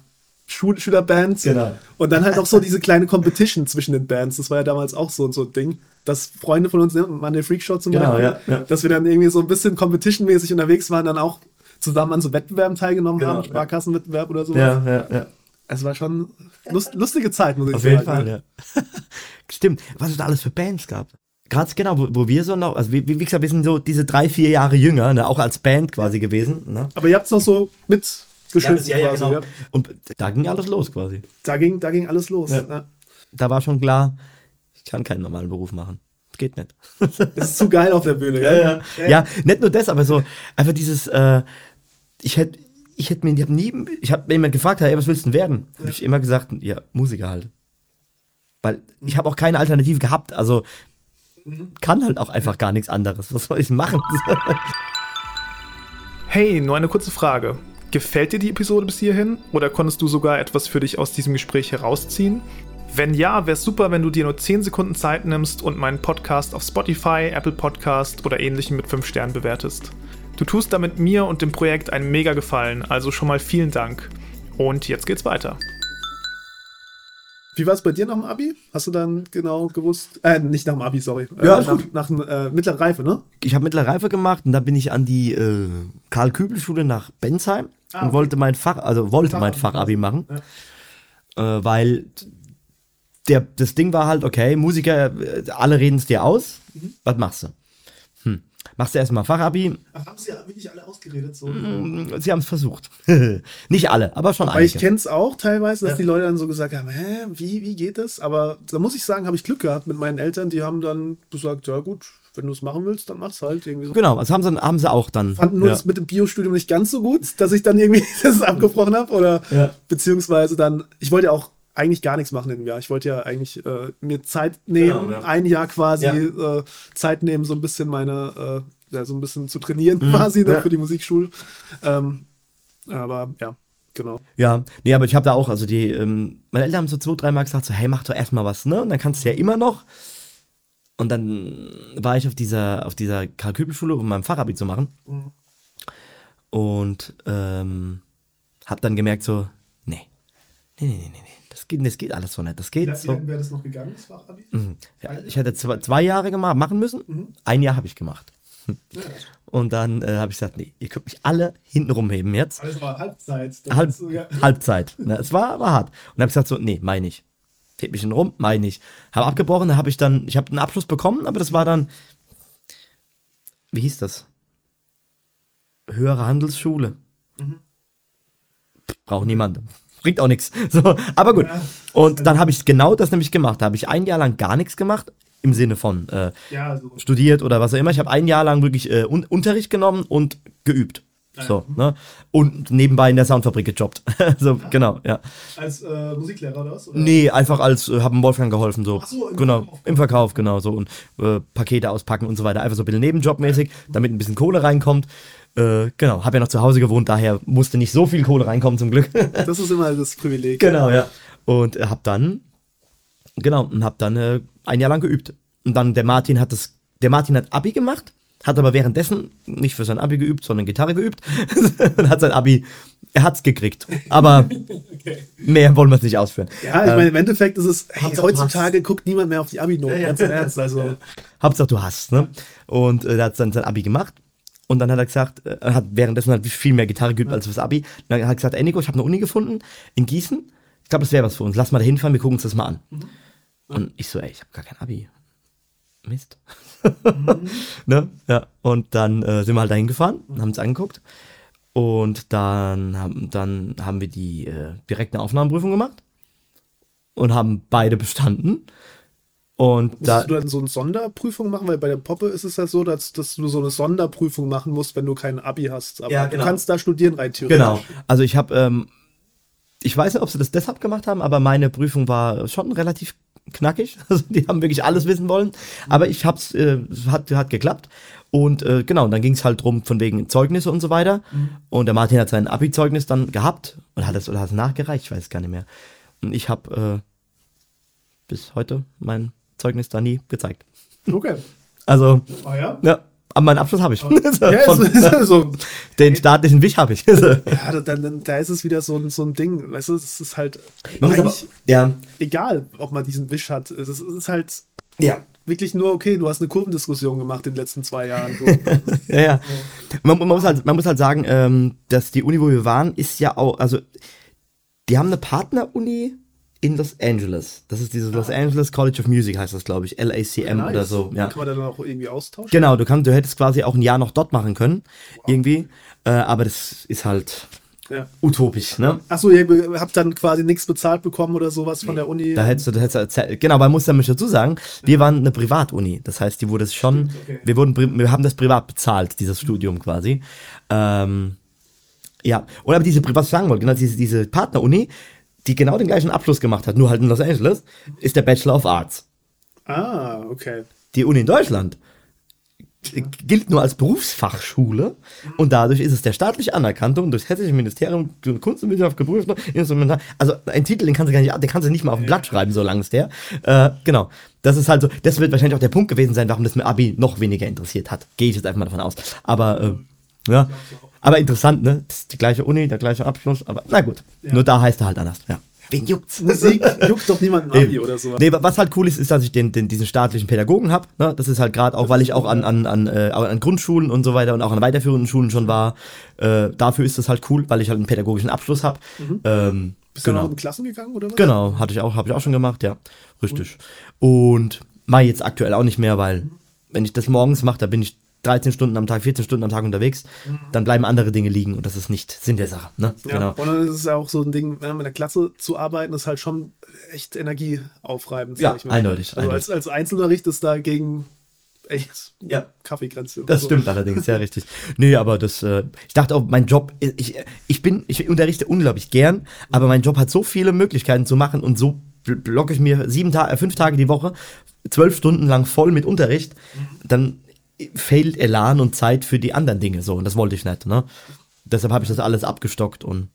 Schul Schülerband. Genau. Und dann halt auch so diese kleine Competition zwischen den Bands. Das war ja damals auch so, so ein Ding, dass Freunde von uns, Monday Freak Show zum Genau, Beispiel, ja, ja. dass wir dann irgendwie so ein bisschen competition-mäßig unterwegs waren, dann auch zusammen an so Wettbewerben teilgenommen Genau, haben, ja. Sparkassenwettbewerb oder so. Ja, ja, ja. Es war schon lust, lustige Zeit, muss ich Auf sagen. jeden Fall, ne? ja. <laughs> Stimmt, was es da alles für Bands gab. Gerade genau, wo, wo wir so noch, also wie, wie gesagt, wir sind so diese drei, vier Jahre jünger, ne, auch als Band quasi gewesen. Ne? Aber ihr habt es noch so mitgeschnitten ja, ja, quasi. genau. Ja. Und da ging alles los quasi. Da, ging, da ging alles los. Ja. Da war schon klar, ich kann keinen normalen Beruf machen. Geht nicht. <laughs> Das ist zu geil auf der Bühne. gell? Ja, nicht nur das, aber so einfach dieses, äh, ich hätte, ich hätte mir, ich hab nie, ich habe jemand gefragt, hey, was willst du denn werden? Habe ich immer gesagt, ja, Musiker halt. Weil ich habe auch keine Alternative gehabt, also kann halt auch einfach gar nichts anderes. Was soll ich machen? Hey, nur eine kurze Frage. Gefällt dir die Episode bis hierhin oder konntest du sogar etwas für dich aus diesem Gespräch herausziehen? Wenn ja, wäre es super, wenn du dir nur 10 Sekunden Zeit nimmst und meinen Podcast auf Spotify, Apple Podcast oder ähnlichem mit 5 Sternen bewertest. Du tust damit mir und dem Projekt einen mega Gefallen, also schon mal vielen Dank. Und jetzt geht's weiter. Wie war es bei dir nach dem Abi? Hast du dann genau gewusst? Äh, nicht nach dem Abi, sorry. Ja, äh, nach, nach äh, mittlerer Reife, ne? ich habe mittlere Reife gemacht und dann bin ich an die äh, Karl-Kübel-Schule nach Bensheim Ah, und okay. wollte mein Fach, also wollte mein Fachabi. Fachabi machen, äh, weil der, das Ding war halt, okay, Musiker, äh, alle reden es dir aus, Mhm. was machst du? Machst du erstmal Fachabi. Ach, haben sie ja wirklich alle ausgeredet so? Sie haben es versucht. <laughs> Nicht alle, aber schon ich einige. kenne es auch teilweise, dass die Leute dann so gesagt haben, hä, wie, wie geht das? Aber da muss ich sagen, habe ich Glück gehabt mit meinen Eltern, die haben dann gesagt, ja gut, wenn du es machen willst, dann mach's halt irgendwie so. Genau, also haben sie, haben sie auch dann. fanden nur ja. das mit dem Biostudium nicht ganz so gut, dass ich dann irgendwie <laughs> das abgebrochen habe oder Ja. beziehungsweise dann, ich wollte ja auch eigentlich gar nichts machen in dem Jahr. Ich wollte ja eigentlich äh, mir Zeit nehmen, Genau, ja. ein Jahr quasi Ja. äh, Zeit nehmen, so ein bisschen meine, äh, ja, so ein bisschen zu trainieren quasi ne, Mhm. Für die Musikschule. Ähm, aber ja, genau. Ja, nee, aber ich habe da auch, also die, ähm, meine Eltern haben so zwei, dreimal gesagt, so, hey, mach doch erstmal was, ne? Und dann kannst du ja immer noch. Und dann war ich auf dieser, auf dieser Karl-Kübel-Schule, um mein Fachabi zu machen. Und ähm, hab dann gemerkt, so, nee, nee, nee, nee, nee, nee, das geht, das geht alles so nicht. Das geht so. wäre das noch gegangen, das Fachabi? Ja, ich hätte zwei, zwei Jahre gemacht, machen müssen. Ein Jahr habe ich gemacht. Und dann äh, habe ich gesagt, nee, ihr könnt mich alle hinten rumheben jetzt. Alles war Halbzeit. Das Halb, ist so, ja. Halbzeit. Ne, es war, war hart. Und habe gesagt so, nee, meine ich. Hebt mich hinten rum, meine ich. Habe abgebrochen, da habe ich dann, ich habe einen Abschluss bekommen, aber das war dann, wie hieß das? Höhere Handelsschule. Braucht niemand. Bringt auch nichts. <laughs> So, aber gut. Und dann habe ich genau das nämlich gemacht. Da habe ich ein Jahr lang gar nichts gemacht. Im Sinne von äh, Ja, so. studiert oder was auch immer. Ich habe ein Jahr lang wirklich äh, Un Unterricht genommen und geübt. So, ne? Und nebenbei in der Soundfabrik gejobbt. <laughs> so, genau, ja. Als äh, Musiklehrer oder was? Oder? Nee, einfach als, äh, haben Wolfgang geholfen, so. Ach so, im genau, Verkauf. im Verkauf, genau, so. Und äh, Pakete auspacken und so weiter. Einfach so ein bisschen nebenjobmäßig, damit ein bisschen Kohle reinkommt. Äh, genau, habe ja noch zu Hause gewohnt, daher musste nicht so viel Kohle reinkommen, zum Glück. <laughs> Das ist immer das Privileg. Genau, ja. Und äh, hab dann, genau, und hab dann äh, ein Jahr lang geübt. Und dann der Martin hat das, der Martin hat Abi gemacht, hat aber währenddessen nicht für sein Abi geübt, sondern Gitarre geübt <laughs> und hat sein Abi, er hat's gekriegt. Aber <laughs> mehr wollen wir es nicht ausführen. Ja, ich meine, im Endeffekt ist es, hey, heutzutage guckt niemand mehr auf die Abi-Noten, ganz im Ernst. Also, Hauptsache du hast, ne? Und äh, er hat dann sein Abi gemacht. Und dann hat er gesagt, er hat währenddessen halt viel mehr Gitarre geübt als fürs Abi. Dann hat er gesagt, ey Nico, ich habe eine Uni gefunden in Gießen. Ich glaube, das wäre was für uns. Lass mal da hinfahren, wir gucken uns das mal an. Und ich so, ey, ich habe gar kein Abi. Mist. <laughs> ne? Ja. Und dann äh, sind wir halt dahin gefahren und haben es angeguckt. Und dann haben, dann haben wir die äh, direkt eine Aufnahmeprüfung gemacht und haben beide bestanden. Und da, musst du dann so eine Sonderprüfung machen? Weil bei der Poppe ist es ja so, dass, dass du so eine Sonderprüfung machen musst, wenn du kein Abi hast. Aber Ja, genau. du kannst da studieren rein theoretisch. Genau. Also ich habe, ähm, ich weiß nicht, ob sie das deshalb gemacht haben, aber meine Prüfung war schon relativ knackig. <laughs> Also die haben wirklich alles wissen wollen. Aber ich hab's, äh, es hat, hat geklappt. Und äh, genau, und dann ging es halt drum von wegen Zeugnisse und so weiter. Und der Martin hat sein Abi-Zeugnis dann gehabt und hat es oder hat es nachgereicht, ich weiß es gar nicht mehr. Und ich habe äh, bis heute mein Zeugnis da nie gezeigt. Okay. Also, Ah ja? ja, aber meinen Abschluss habe ich. <laughs> Ja, Von, ist so. den staatlichen Wich habe ich. Ja, <laughs> dann, dann, da ist es wieder so, ein- so ein Ding. Weißt du, es ist halt aber, ja, egal, ob man diesen Wisch hat. Es ist, es ist halt ja. wirklich nur, okay, du hast eine Kurvendiskussion gemacht in den letzten zwei Jahren. So. <laughs> Ja, ja. Man, man, muss halt, man muss halt sagen, ähm, dass die Uni, wo wir waren, ist ja auch, also, die haben eine Partner-Uni in Los Angeles. Das ist dieses Los Angeles College of Music, heißt das, glaube ich. LACM oder so. Ja. Kann man dann auch irgendwie austauschen? Genau, du kannst, du hättest quasi auch ein Jahr noch dort machen können, irgendwie. Äh, aber das ist halt Ja. utopisch, ne? Achso, ihr habt dann quasi nichts bezahlt bekommen oder sowas von der Uni. Da hättest du, da hättest du erzählt. Genau, man muss nämlich dazu sagen, wir waren eine Privatuni. Das heißt, die wurde es schon, okay. wir wurden, wir haben das privat bezahlt, dieses Studium quasi. Ähm, ja, und aber diese, was ich sagen wollte, genau, diese, diese Partneruni, die genau den gleichen Abschluss gemacht hat, nur halt in Los Angeles, ist der Bachelor of Arts. ah, okay. Die Uni in Deutschland gilt nur als Berufsfachschule und dadurch ist es der staatlich anerkannte und durchs hessische Ministerium für Kunst und Wissenschaft geprüfte Instrumental. Also ein Titel, den kannst du gar nicht, den kannst du nicht mal auf ein Blatt schreiben, so lang ist der. Äh, genau. Das ist halt so, das wird wahrscheinlich auch der Punkt gewesen sein, warum das mit Abi noch weniger interessiert hat. Gehe ich jetzt einfach mal davon aus. Aber äh, ja. Aber interessant, ne? Das ist die gleiche Uni, der gleiche Abschluss, aber na gut. Nur da heißt er halt anders. Ja. Wen juckt's? Musik juckt doch niemanden Abi Eben. oder so. Nee, was halt cool ist, ist, dass ich den, den, diesen staatlichen Pädagogen habe. Ne? Das ist halt gerade auch, weil ich auch an, an, an, äh, auch an Grundschulen und so weiter und auch an weiterführenden Schulen schon war. Äh, dafür ist das halt cool, weil ich halt einen pädagogischen Abschluss habe. Ähm, Bist du genau. noch in Klassen gegangen oder was? Genau, hatte ich auch, habe ich auch schon gemacht, ja. Richtig. Und mache jetzt aktuell auch nicht mehr, weil wenn ich das morgens mache, da bin ich 13 Stunden am Tag, 14 Stunden am Tag unterwegs, dann bleiben andere Dinge liegen und das ist nicht Sinn der Sache. Ne? Ja, genau. Und dann ist es ja auch so ein Ding, wenn man mit der Klasse zu arbeiten, ist halt schon echt energieaufreibend. Ja, eindeutig. Also eindeutig. Als, als Einzelunterricht ist dagegen echt Ja. Kaffeegrenze. Das So. stimmt allerdings, ja, richtig. Nee, aber das, äh, ich dachte auch, mein Job, ich, ich bin, ich unterrichte unglaublich gern, aber mein Job hat so viele Möglichkeiten zu machen und so bl- blocke ich mir sieben Tage, äh, fünf Tage die Woche, zwölf Stunden lang voll mit Unterricht, dann fehlt Elan und Zeit für die anderen Dinge so und das wollte ich nicht, ne? Deshalb habe ich das alles abgestockt und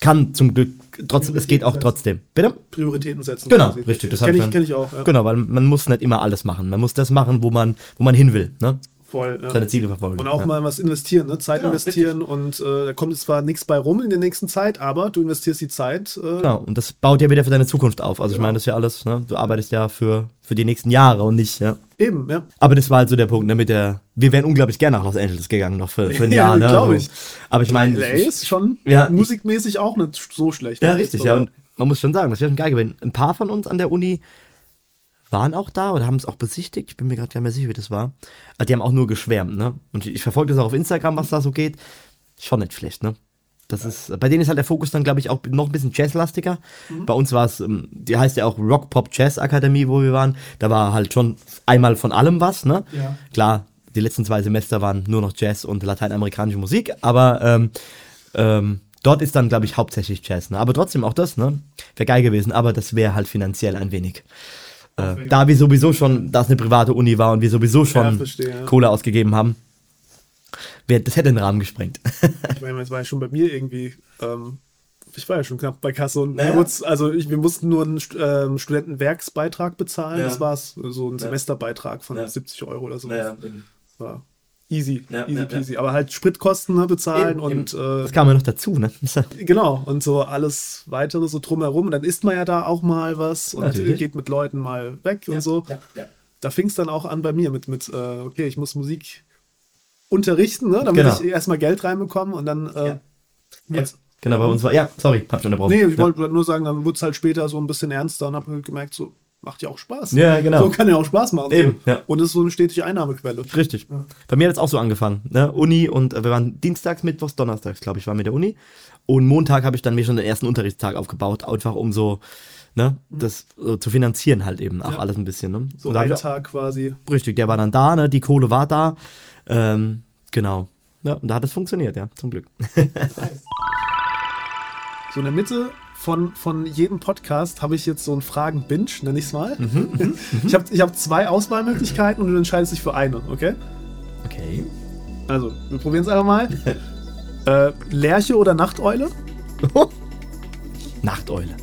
kann zum Glück trotzdem, es geht auch trotzdem. Bitte? Prioritäten setzen. Genau, quasi. richtig. Das Kenne ich kenn ich auch. Ja. Genau, weil man muss nicht immer alles machen. Man muss das machen, wo man, wo man hin will, ne? Voll, ja. Seine Ziele verfolgen. Und auch ja. mal was investieren, ne? Zeit Ja, investieren und äh, da kommt jetzt zwar nichts bei rum in der nächsten Zeit, aber du investierst die Zeit. Äh, Genau, und das baut ja wieder für deine Zukunft auf. Also ich meine, das ist ja alles, ne? Du arbeitest ja für, für die nächsten Jahre und nicht, ja. Eben, ja. Aber das war halt so der Punkt, ne, mit der, wir wären unglaublich gerne nach Los Angeles gegangen, noch für, für ein <laughs> Ja, Jahr, ne? glaub So. ich. Aber ich meine, LA ist schon Ja, musikmäßig auch nicht so schlecht. ja, ne? richtig, So, ja. Und man muss schon sagen, das wäre schon geil gewesen. Ein paar von uns an der Uni waren auch da oder haben es auch besichtigt. Ich bin mir gerade gar nicht mehr sicher, wie das war. Aber die haben auch nur geschwärmt, ne? Und ich, ich verfolge das auch auf Instagram, was da so geht. Schon nicht schlecht, ne? Das ist, bei denen ist halt der Fokus dann, glaube ich, auch noch ein bisschen jazzlastiger. Bei uns war es, ähm, die heißt ja auch Rock Pop Jazz Akademie, wo wir waren. Da war halt schon einmal von allem was, ne? Ja. Klar, die letzten zwei Semester waren nur noch Jazz und lateinamerikanische Musik, aber ähm, ähm, dort ist dann, glaube ich, hauptsächlich Jazz, ne? Aber trotzdem auch das, ne? Wäre geil gewesen, aber das wäre halt finanziell ein wenig. Äh, da wir sowieso schon, da es eine private Uni war und wir sowieso schon Ja, verstehe, ja. Kohle ausgegeben haben, wär, das hätte den Rahmen gesprengt. <laughs> Ich meine, das war ja schon bei mir irgendwie. Ähm, ich war ja schon knapp bei Kasse und Naja. wir, mussten- also ich, wir mussten nur einen ähm, Studentenwerksbeitrag bezahlen. Ja. Das war's. So ein. Semesterbeitrag von Ja. 70 Euro oder so. War easy, Ja, easy ja, peasy. Aber halt Spritkosten ne, bezahlen Eben, und äh, das kam ja noch dazu, ne? <laughs> genau und so alles weitere so drumherum. Und dann isst man ja da auch mal was und Natürlich. geht mit Leuten mal weg und so. Da fing es dann auch an bei mir mit, mit äh, okay, ich muss Musik unterrichten, ne, damit Genau. ich erstmal Geld reinbekomme und dann. Äh, Ja. Genau, bei uns war, ja, sorry, hab schon unterbrochen. Nee, ich ja. wollte nur sagen, dann wurde es halt später so ein bisschen ernster und habe gemerkt, so macht ja auch Spaß. Ja, genau. So kann ja auch Spaß machen. Eben, ja. Und es ist so eine stetige Einnahmequelle. Richtig. Bei mir hat es auch so angefangen. Ne? Uni und äh, wir waren dienstags, mittwochs, donnerstags, glaube ich, waren mit der Uni. Und Montag habe ich dann mir schon den ersten Unterrichtstag aufgebaut, einfach um so, ne, das so zu finanzieren halt eben, auch Ja. alles ein bisschen. Ne? So ein Tag quasi. Richtig, der war dann da, ne? Die Kohle war da. Ähm, genau. Ja, und da hat es funktioniert, ja, zum Glück. <laughs> So in der Mitte von, von jedem Podcast habe ich jetzt so einen Fragen-Binge, nenne ich es mal. Mhm, <laughs> ich habe ich hab zwei Auswahlmöglichkeiten und du entscheidest dich für eine, okay? Okay. Also, wir probieren es einfach mal. <laughs> äh, Lerche oder Nachteule? <laughs> Nachteule.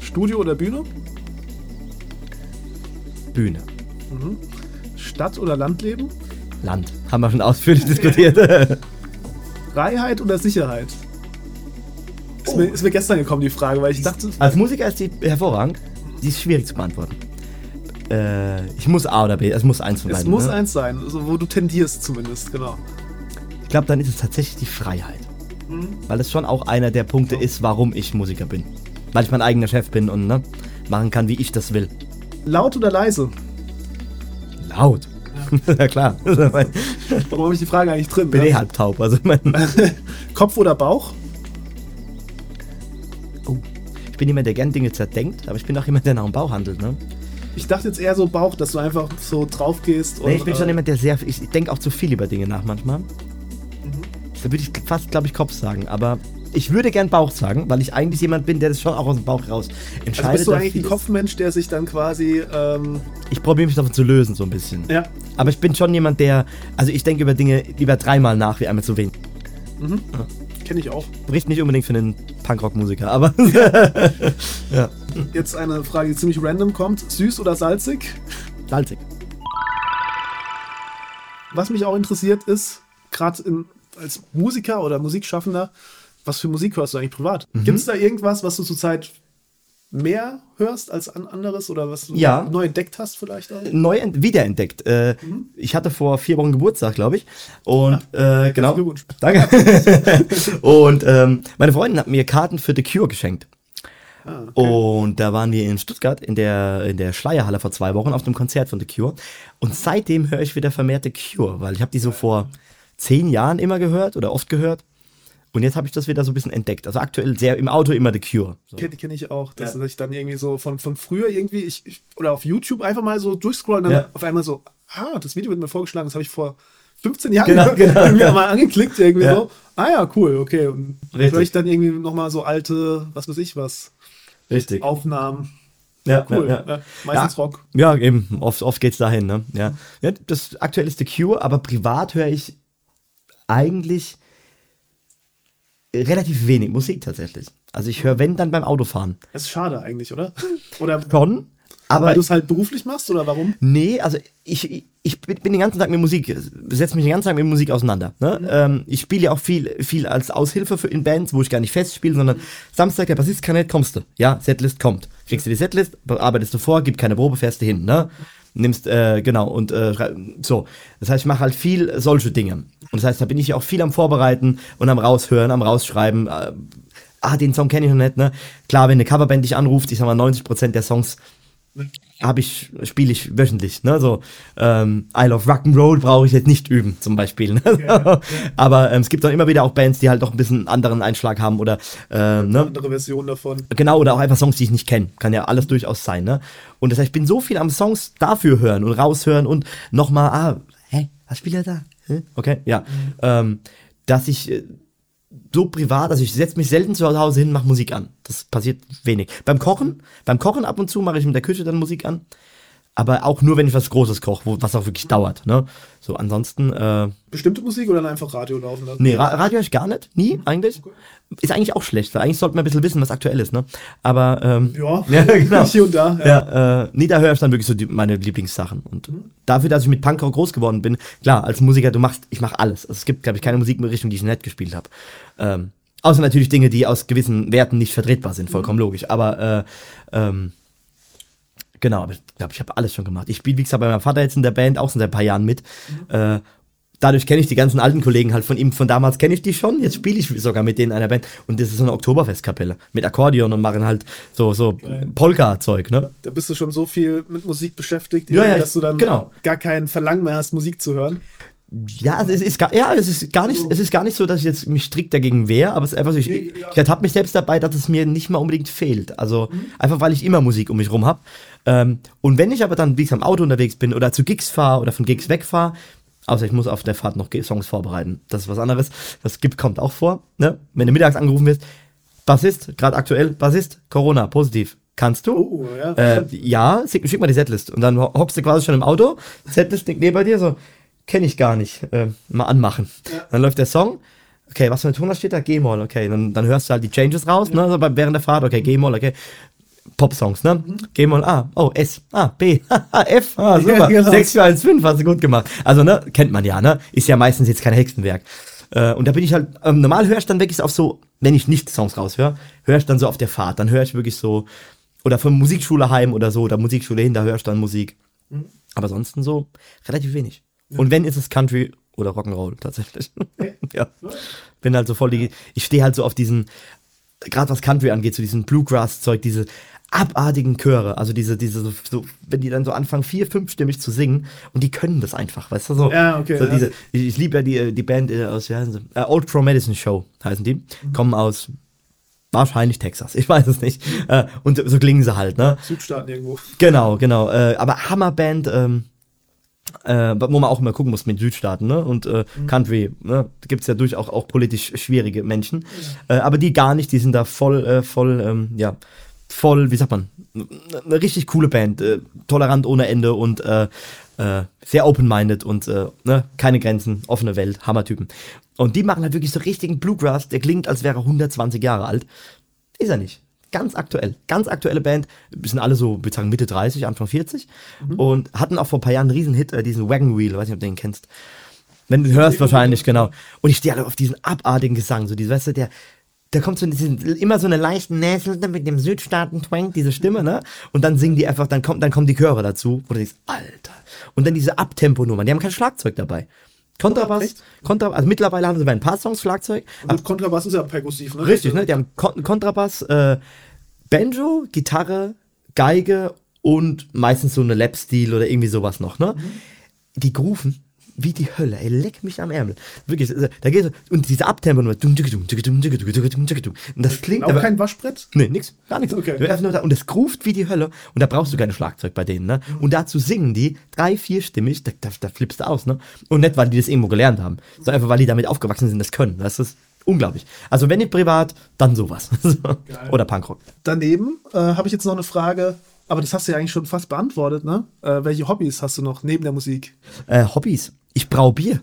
Studio oder Bühne? Bühne. Stadt oder Landleben? Land. Haben wir schon ausführlich diskutiert. Freiheit oder Sicherheit? Ist, Oh. mir, ist mir gestern gekommen, die Frage, weil ich dachte, Als Musiker ist die hervorragend. Die ist schwierig zu beantworten. Äh, ich muss A oder B, es muss eins von es beiden. muss ne? eins sein, also wo du tendierst zumindest, genau. Ich glaube, dann ist es tatsächlich die Freiheit. Mhm. Weil es schon auch einer der Punkte ist, warum ich Musiker bin. Weil ich mein eigener Chef bin und ne, machen kann, wie ich das will. Laut oder leise? Laut. Ja, <laughs> klar. ich Warum habe ich die Frage eigentlich drin? bin ja? eh halb taub. Also mein, <laughs> Kopf oder Bauch? Oh, ich bin jemand, der gern Dinge zerdenkt, aber ich bin auch jemand, der nach dem Bauch handelt. Ne? Ich dachte jetzt eher so Bauch, dass du einfach so drauf gehst. Nee, ich bin schon äh, jemand, der sehr. Ich, ich denke auch zu viel über Dinge nach manchmal. Mhm. Da würde ich fast, glaube ich, Kopf sagen. Aber ich würde gern Bauch sagen, weil ich eigentlich jemand bin, der das schon auch aus dem Bauch raus entscheidet. also bist du eigentlich ein Kopfmensch, der sich dann quasi. Ähm, Ich probiere mich davon zu lösen, so ein bisschen. ja, Aber ich bin schon jemand, der. Also ich denke über Dinge lieber dreimal nach, wie einmal zu wenig. Kenne ich auch. Bricht nicht unbedingt für einen Punkrock-Musiker, aber. <laughs> ja. Jetzt eine Frage, die ziemlich random kommt. Süß oder salzig? Salzig. Was mich auch interessiert ist, gerade als Musiker oder Musikschaffender, was für Musik hörst du eigentlich privat? Mhm. Gibt es da irgendwas, was du zurzeit mehr hörst als an anderes oder was du Ja. neu entdeckt hast vielleicht auch? Neu ent wiederentdeckt. Äh, Ich hatte vor vier Wochen Geburtstag, glaube ich. Und äh, genau. Danke. <laughs> <laughs> und ähm, meine Freundin hat mir Karten für The Cure geschenkt. Ah, okay. Und da waren wir in Stuttgart in der, in der Schleierhalle vor zwei Wochen auf dem Konzert von The Cure. Und seitdem höre ich wieder vermehrt The Cure, weil ich habe die so vor zehn Jahren immer gehört oder oft gehört. Und jetzt habe ich das wieder so ein bisschen entdeckt. Also aktuell sehr im Auto immer The Cure. So. Kenne kenn ich auch, dass Ja. ich dann irgendwie so von, von früher irgendwie, ich, ich, oder auf YouTube einfach mal so durchscrollen und dann Ja. auf einmal so, ah, das Video wird mir vorgeschlagen, das habe ich vor 15 Jahren Genau, <laughs> genau, mir ja. mal angeklickt, irgendwie so. Ah ja, cool, okay. Und Richtig. höre ich dann irgendwie nochmal so alte, was weiß ich was, Richtig. Aufnahmen. ja, Cool. Ja, ja. Ja, meistens Ja. Rock. Ja, eben. Oft, oft geht's dahin, ne? Ja. ja. Das aktuell ist The Cure, aber privat höre ich eigentlich relativ wenig Musik tatsächlich. Also ich höre, wenn, dann beim Autofahren. Das ist schade eigentlich, oder? Oder Schon, aber weil du es halt beruflich machst oder warum? Nee, also ich, ich, ich bin den ganzen Tag mit Musik, setze mich den ganzen Tag mit Musik auseinander. Ne? Ähm, ich spiele ja auch viel, viel als Aushilfe für in Bands, wo ich gar nicht fest spiele, sondern Samstag, der Bassist kann nicht, kommst du. Ja, Setlist kommt. Kriegst du die Setlist, arbeitest du vor, gibt keine Probe, fährst du hin. Ne? Nimmst, äh, genau, und äh, so. Das heißt, ich mache halt viel solche Dinge. Und das heißt, da bin ich ja auch viel am Vorbereiten und am Raushören, am Rausschreiben. Äh, ah, den Song kenne ich noch nicht, ne? Klar, wenn eine Coverband dich anruft, ich sag mal, 90% der Songs habe ich, spiele ich wöchentlich, ne? So, ähm, I Love Rock'n'Roll brauche ich jetzt nicht üben, zum Beispiel. Ne? <laughs> Aber ähm, es gibt dann immer wieder auch Bands, die halt doch ein bisschen einen anderen Einschlag haben oder ähm, ne? Andere Version davon. Genau, oder auch einfach Songs, die ich nicht kenne. Kann ja alles durchaus sein, ne? Und das heißt, ich bin so viel am Songs dafür hören und raushören und nochmal, ah, hä, was spielt er da? Hä? Okay, ja. Ähm, dass ich äh, so privat, also ich setze mich selten zu Hause hin, mache Musik an. Das passiert wenig. Beim Kochen, beim Kochen ab und zu mache ich in der Küche dann Musik an. Aber auch nur, wenn ich was Großes koche, wo- was auch wirklich dauert, ne? So, ansonsten, äh, Bestimmte Musik oder dann einfach Radio laufen lassen? Nee, Ra Radio ich gar nicht. Nie, eigentlich. Ist eigentlich auch schlecht, weil eigentlich sollte man ein bisschen wissen, was aktuell ist, ne? Aber, ähm, Ja, <laughs> ja genau. hier und da. Ja. Ja, äh, nee, da höre ich dann wirklich so die, meine Lieblingssachen. Und dafür, dass ich mit Punkrock groß geworden bin, klar, als Musiker, du machst, ich mache alles. Also es gibt, glaube ich, keine Musikrichtung, die ich nicht gespielt habe. Ähm, außer natürlich Dinge, die aus gewissen Werten nicht vertretbar sind, vollkommen logisch. Aber, äh, ähm, genau, aber ich glaube, ich habe alles schon gemacht. Ich spiele, wie gesagt, bei meinem Vater jetzt in der Band auch schon seit ein paar Jahren mit. Äh, dadurch kenne ich die ganzen alten Kollegen halt von ihm, von damals kenne ich die schon, jetzt spiele ich sogar mit denen in einer Band und das ist so eine Oktoberfestkapelle mit Akkordeon und machen halt so, so Polka-Zeug, ne? Da bist du schon so viel mit Musik beschäftigt, Ja, ja, dass du dann genau. gar kein Verlangen mehr hast, Musik zu hören. Ja, es ist gar, ja, es ist gar nicht, es ist gar nicht so, dass ich jetzt mich strikt dagegen wehre, aber es ist einfach so, ich, ich ertappe mich selbst dabei, dass es mir nicht mal unbedingt fehlt. Also Mhm. einfach, weil ich immer Musik um mich rum habe. Ähm, und wenn ich aber dann, wie ich am Auto unterwegs bin oder zu Gigs fahre oder von Gigs wegfahre, außer ich muss auf der Fahrt noch Songs vorbereiten, das ist was anderes. Das gibt, kommt auch vor, ne? Wenn du mittags angerufen wirst, Bassist, gerade aktuell, Bassist, Corona, positiv. Kannst du? Oh, ja. Äh, ja, schick, schick mal die Setlist. Und dann ho- hockst du quasi schon im Auto, Setlist liegt neben dir, so, kenne ich gar nicht, äh, mal anmachen. Dann läuft der Song, okay, was für ein Ton da steht da? G-Moll, okay, dann, dann hörst du halt die Changes raus, ne, so bei, während der Fahrt, okay, G-Moll, okay. Pop-Songs, ne? G-Moll, A, oh, S, A, B, <laughs> F, ah, super, Ja, genau. 6, 4, 1, 5, hast du gut gemacht. Also, ne, kennt man ja, ne? Ist ja meistens jetzt kein Hexenwerk. Äh, und da bin ich halt, ähm, normal höre ich dann wirklich auf so, wenn ich nicht Songs raushöre, höre ich dann so auf der Fahrt, dann höre ich wirklich so, oder von Musikschule heim oder so, oder Musikschule hin, da höre ich dann Musik. Aber ansonsten so relativ wenig. Und wenn, ist es Country oder Rock'n'Roll tatsächlich. <laughs> ja. Bin halt so voll die, ich stehe halt so auf diesen, gerade was Country angeht, so diesen Bluegrass-Zeug, diese abartigen Chöre, also diese, diese, so, so, wenn die dann so anfangen, vier, fünfstimmig zu singen und die können das einfach, weißt du, so. Ja, okay, So ja. diese, ich, ich liebe ja die, die Band äh, aus, wie heißen sie? Äh, Old Crow Medicine Show heißen die, kommen aus wahrscheinlich Texas, ich <laughs> weiß es nicht. Äh, und so klingen sie halt, ne? Südstaaten irgendwo. Genau, genau. Äh, aber Hammerband, ähm, äh, wo man auch immer gucken muss mit Südstaaten, ne? Und äh, Country, ne? Gibt es ja durchaus auch, politisch schwierige Menschen. Äh, aber die gar nicht, die sind da voll, äh, voll, ähm, ja, voll, wie sagt man, eine richtig coole Band, äh, tolerant ohne Ende und äh, äh, sehr open-minded und ne? keine Grenzen, offene Welt, Hammertypen. Und die machen halt wirklich so richtigen Bluegrass, der klingt, als wäre er 120 Jahre alt. Ist er nicht. Ganz aktuell. Ganz aktuelle Band. Wir sind alle so, würde sagen, Mitte 30, Anfang 40. Und hatten auch vor ein paar Jahren einen Riesen-Hit, äh, diesen Wagon Wheel, weiß nicht, ob du den kennst. Wenn du hörst, wahrscheinlich, genau. Und ich stehe alle auf diesen abartigen Gesang, so diese, weißt du, der, da kommt so diesen, immer so eine leichte Näsel mit dem Südstaaten-Twang, diese Stimme, ne? Und dann singen die einfach, dann kommt, dann kommen die Chöre dazu, wo du denkst, Alter. Und dann diese Abtempo-Nummer, die haben kein Schlagzeug dabei. Kontrabass, Echt? Kontra, also mittlerweile haben sie bei ein paar Songs Schlagzeug, Und Kontrabass ist ja perkussiv, ne? Richtig, ne? Die haben Kon Kontrabass, äh, Banjo, Gitarre, Geige und meistens so eine Lap-Stil oder irgendwie sowas noch, ne? Die Grooven wie die Hölle, ey, leck mich am Ärmel. Wirklich, da geht und diese Abtempo nur. Und das klingt auch aber, kein Waschbrett? Nee, nix, gar nichts. Okay. Und es gruft wie die Hölle und da brauchst du kein Schlagzeug bei denen, ne? Und dazu singen die drei, vierstimmig, da, da, da flippst du aus, ne? Und nicht, weil die das irgendwo gelernt haben, sondern einfach, weil die damit aufgewachsen sind, das können. Das ist unglaublich. Also wenn nicht privat, dann sowas. Oder Punkrock. Daneben äh, habe ich jetzt noch eine Frage aber das hast du ja eigentlich schon fast beantwortet, ne? Äh, welche Hobbys hast du noch neben der Musik? Äh, Hobbys. Ich brau Bier.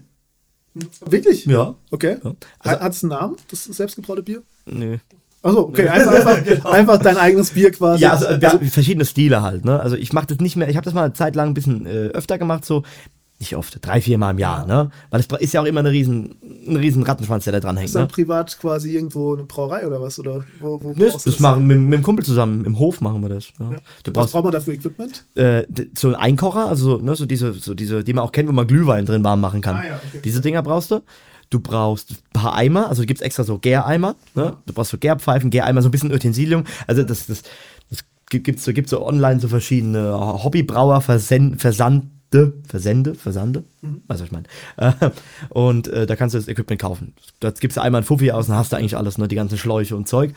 Wirklich? Ja. Okay. Ja. Ha- Hat es einen Namen, das selbstgebraute Bier? Nö. Achso, okay. Einfach, einfach, <laughs> einfach dein eigenes Bier quasi. Ja, also, haben verschiedene Stile halt, ne? Also ich mache das nicht mehr, ich habe das mal eine Zeit lang ein bisschen äh, öfter gemacht, so, nicht oft, drei, vier Mal im Jahr, ne? Weil es ist ja auch immer eine riesen, ein riesen Rattenschwanz, der da dran hängt, ist dann ne? privat quasi irgendwo eine Brauerei oder was? Oder wo, wo Das, brauchst du das machen wir mit, mit dem Kumpel zusammen, im Hof machen wir das. Ja. Du Was brauchst braucht man da für Equipment? äh, so einen Einkocher, also ne, so diese, so diese, die man auch kennt, wo man Glühwein drin warm machen kann. Ah, ja, okay. Diese Dinger brauchst du. Du brauchst ein paar Eimer, also gibt es extra so Gäreimer. Ne? Du brauchst so Gärpfeifen, Gäreimer, so ein bisschen Utensilium. Also das, das, das gibt es so, gibt's so online so verschiedene Hobbybrauer, Versen Versande, Versende, Versande, weißt du, was ich meine. Äh, und äh, da kannst du das Equipment kaufen. Da gibst du einmal ein Fuffi aus und hast du eigentlich alles, ne? die ganzen Schläuche und Zeug.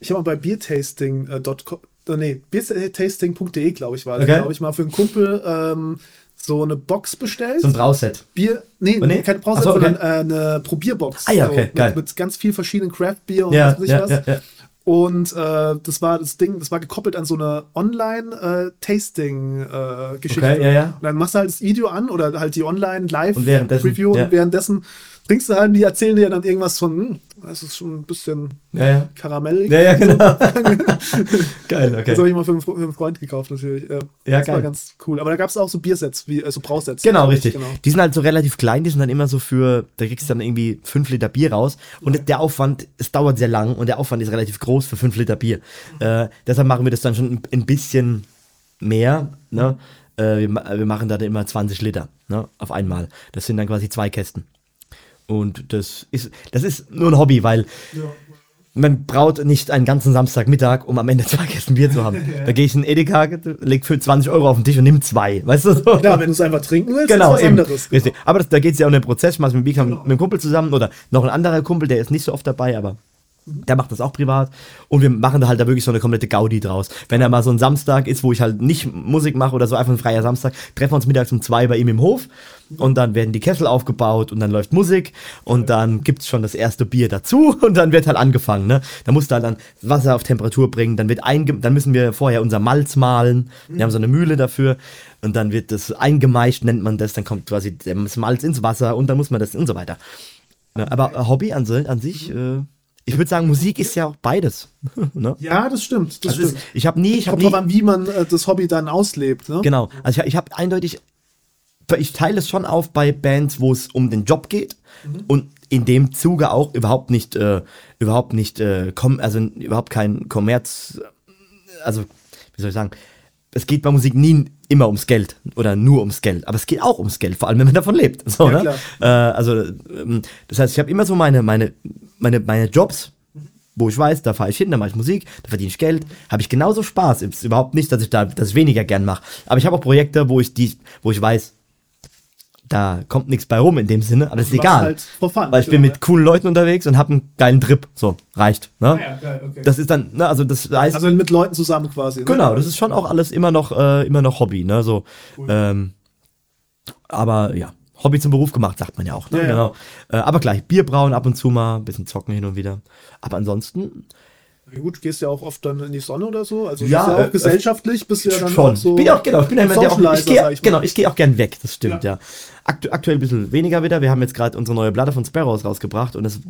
Ich habe mal bei beertasting.com, äh, nee, beertasting.de, glaube ich, war das, Okay. glaube ich, mal für einen Kumpel ähm, so eine Box bestellt. So ein Brauset. Bier, nee, Oh, nee? keine Brause, Ach so, okay. sondern äh, eine Probierbox. Ah ja, so, okay, mit, geil. Mit ganz viel verschiedenen Craft-Bier und Ja, was weiß ich ja, was. ja, ja. Und äh, das war das Ding, das war gekoppelt an so eine Online-Tasting-Geschichte. Okay, ja, ja. Und dann machst du halt das Video an oder halt die Und währenddessen, Online-Live-Review ja. und währenddessen trinkst du halt, die erzählen dir dann irgendwas von, das ist schon ein bisschen Ja, ja. karamellig. Ja, ja, genau. <laughs> Geil, okay. Das habe ich mal für einen, für einen Freund gekauft, natürlich. Ja, Ja, das war geil. ganz cool. Aber da gab es auch so Biersets, wie, also Brausets. Genau, richtig. Genau. Die sind halt so relativ klein, die sind dann immer so für, da kriegst du dann irgendwie 5 Liter Bier raus. Und der Aufwand, es dauert sehr lang und der Aufwand ist relativ groß für 5 Liter Bier. Äh, deshalb machen wir das dann schon ein, bisschen mehr. Ne? Äh, wir, wir machen da dann immer 20 Liter ne? auf einmal. Das sind dann quasi zwei Kästen. Und das ist, das ist nur ein Hobby, weil man braut nicht einen ganzen Samstagmittag, um am Ende zwei Kästen Bier zu haben. <laughs> Da gehe ich in Edeka, leg für 20 Euro auf den Tisch und nimm zwei. Weißt du? So? Klar, wenn du es einfach trinken willst, Genau, ist was eben. anderes. Richtig. Aber das, da geht es ja um den Prozess. Ich mache mit dem Bika mit dem Kumpel zusammen oder noch ein anderer Kumpel, der ist nicht so oft dabei, aber der macht das auch privat. Und wir machen da halt da wirklich so eine komplette Gaudi draus. Wenn da mal so ein Samstag ist, wo ich halt nicht Musik mache oder so einfach ein freier Samstag, treffen wir uns mittags um zwei bei ihm im Hof und dann werden die Kessel aufgebaut und dann läuft Musik und dann gibt's schon das erste Bier dazu <laughs> und dann wird halt angefangen. Ne? Da musst du halt dann Wasser auf Temperatur bringen, dann wird einge dann müssen wir vorher unser Malz mahlen. Wir haben so eine Mühle dafür und dann wird das eingemeischt, nennt man das, dann kommt quasi das Malz ins Wasser und dann muss man das und so weiter. Ne? Aber Hobby an, an sich, äh, ich würde sagen, Musik ist ja auch beides. <laughs> ne? Ja, das stimmt. Das ist, stimmt. ich habe nie, ich habe nie, an, wie man äh, das Hobby dann auslebt. Ne? Genau. Also ich, ich habe eindeutig, ich teile es schon auf bei Bands, wo es um den Job geht und in dem Zuge auch überhaupt nicht, äh, überhaupt nicht, äh, komm, also überhaupt kein Kommerz, also wie soll ich sagen, es geht bei Musik nie immer ums Geld oder nur ums Geld, aber es geht auch ums Geld, vor allem wenn man davon lebt. <laughs> So, Ja, ne? äh, also ähm, das heißt, ich habe immer so meine, meine, meine, meine Jobs, wo ich weiß, da fahre ich hin, da mache ich Musik, da verdiene ich Geld, habe ich genauso Spaß. Es ist überhaupt nicht, dass ich da das weniger gern mache. Aber ich habe auch Projekte, wo ich die, wo ich weiß, da kommt nichts bei rum in dem Sinne, aber ist egal. halt fun, weil ich bin genau, mit coolen Leuten unterwegs und habe einen geilen Trip. So, reicht. Ne? ja, geil, okay. Das ist dann, ne, also das heißt, Also mit Leuten zusammen quasi. Ne? Genau, das ist schon auch alles immer noch, äh, immer noch Hobby, ne? So, ähm, aber ja, Hobby zum Beruf gemacht, sagt man ja auch. Ne? Ja, ja. Genau. Äh, aber gleich, Bier brauen ab und zu mal, ein bisschen zocken hin und wieder. Aber ansonsten Ja, gut, gehst ja auch oft dann in die Sonne oder so. Also Ja, ja auch äh, gesellschaftlich, bist du ja dann schon. auch so. bin auch, genau, ich bin ja jemand, der auch, ich sag ich genau, ich gehe auch gern weg, das stimmt, ja. Aktu aktuell ein bisschen weniger wieder. Wir haben jetzt gerade unsere neue Platte von Sparrows rausgebracht und das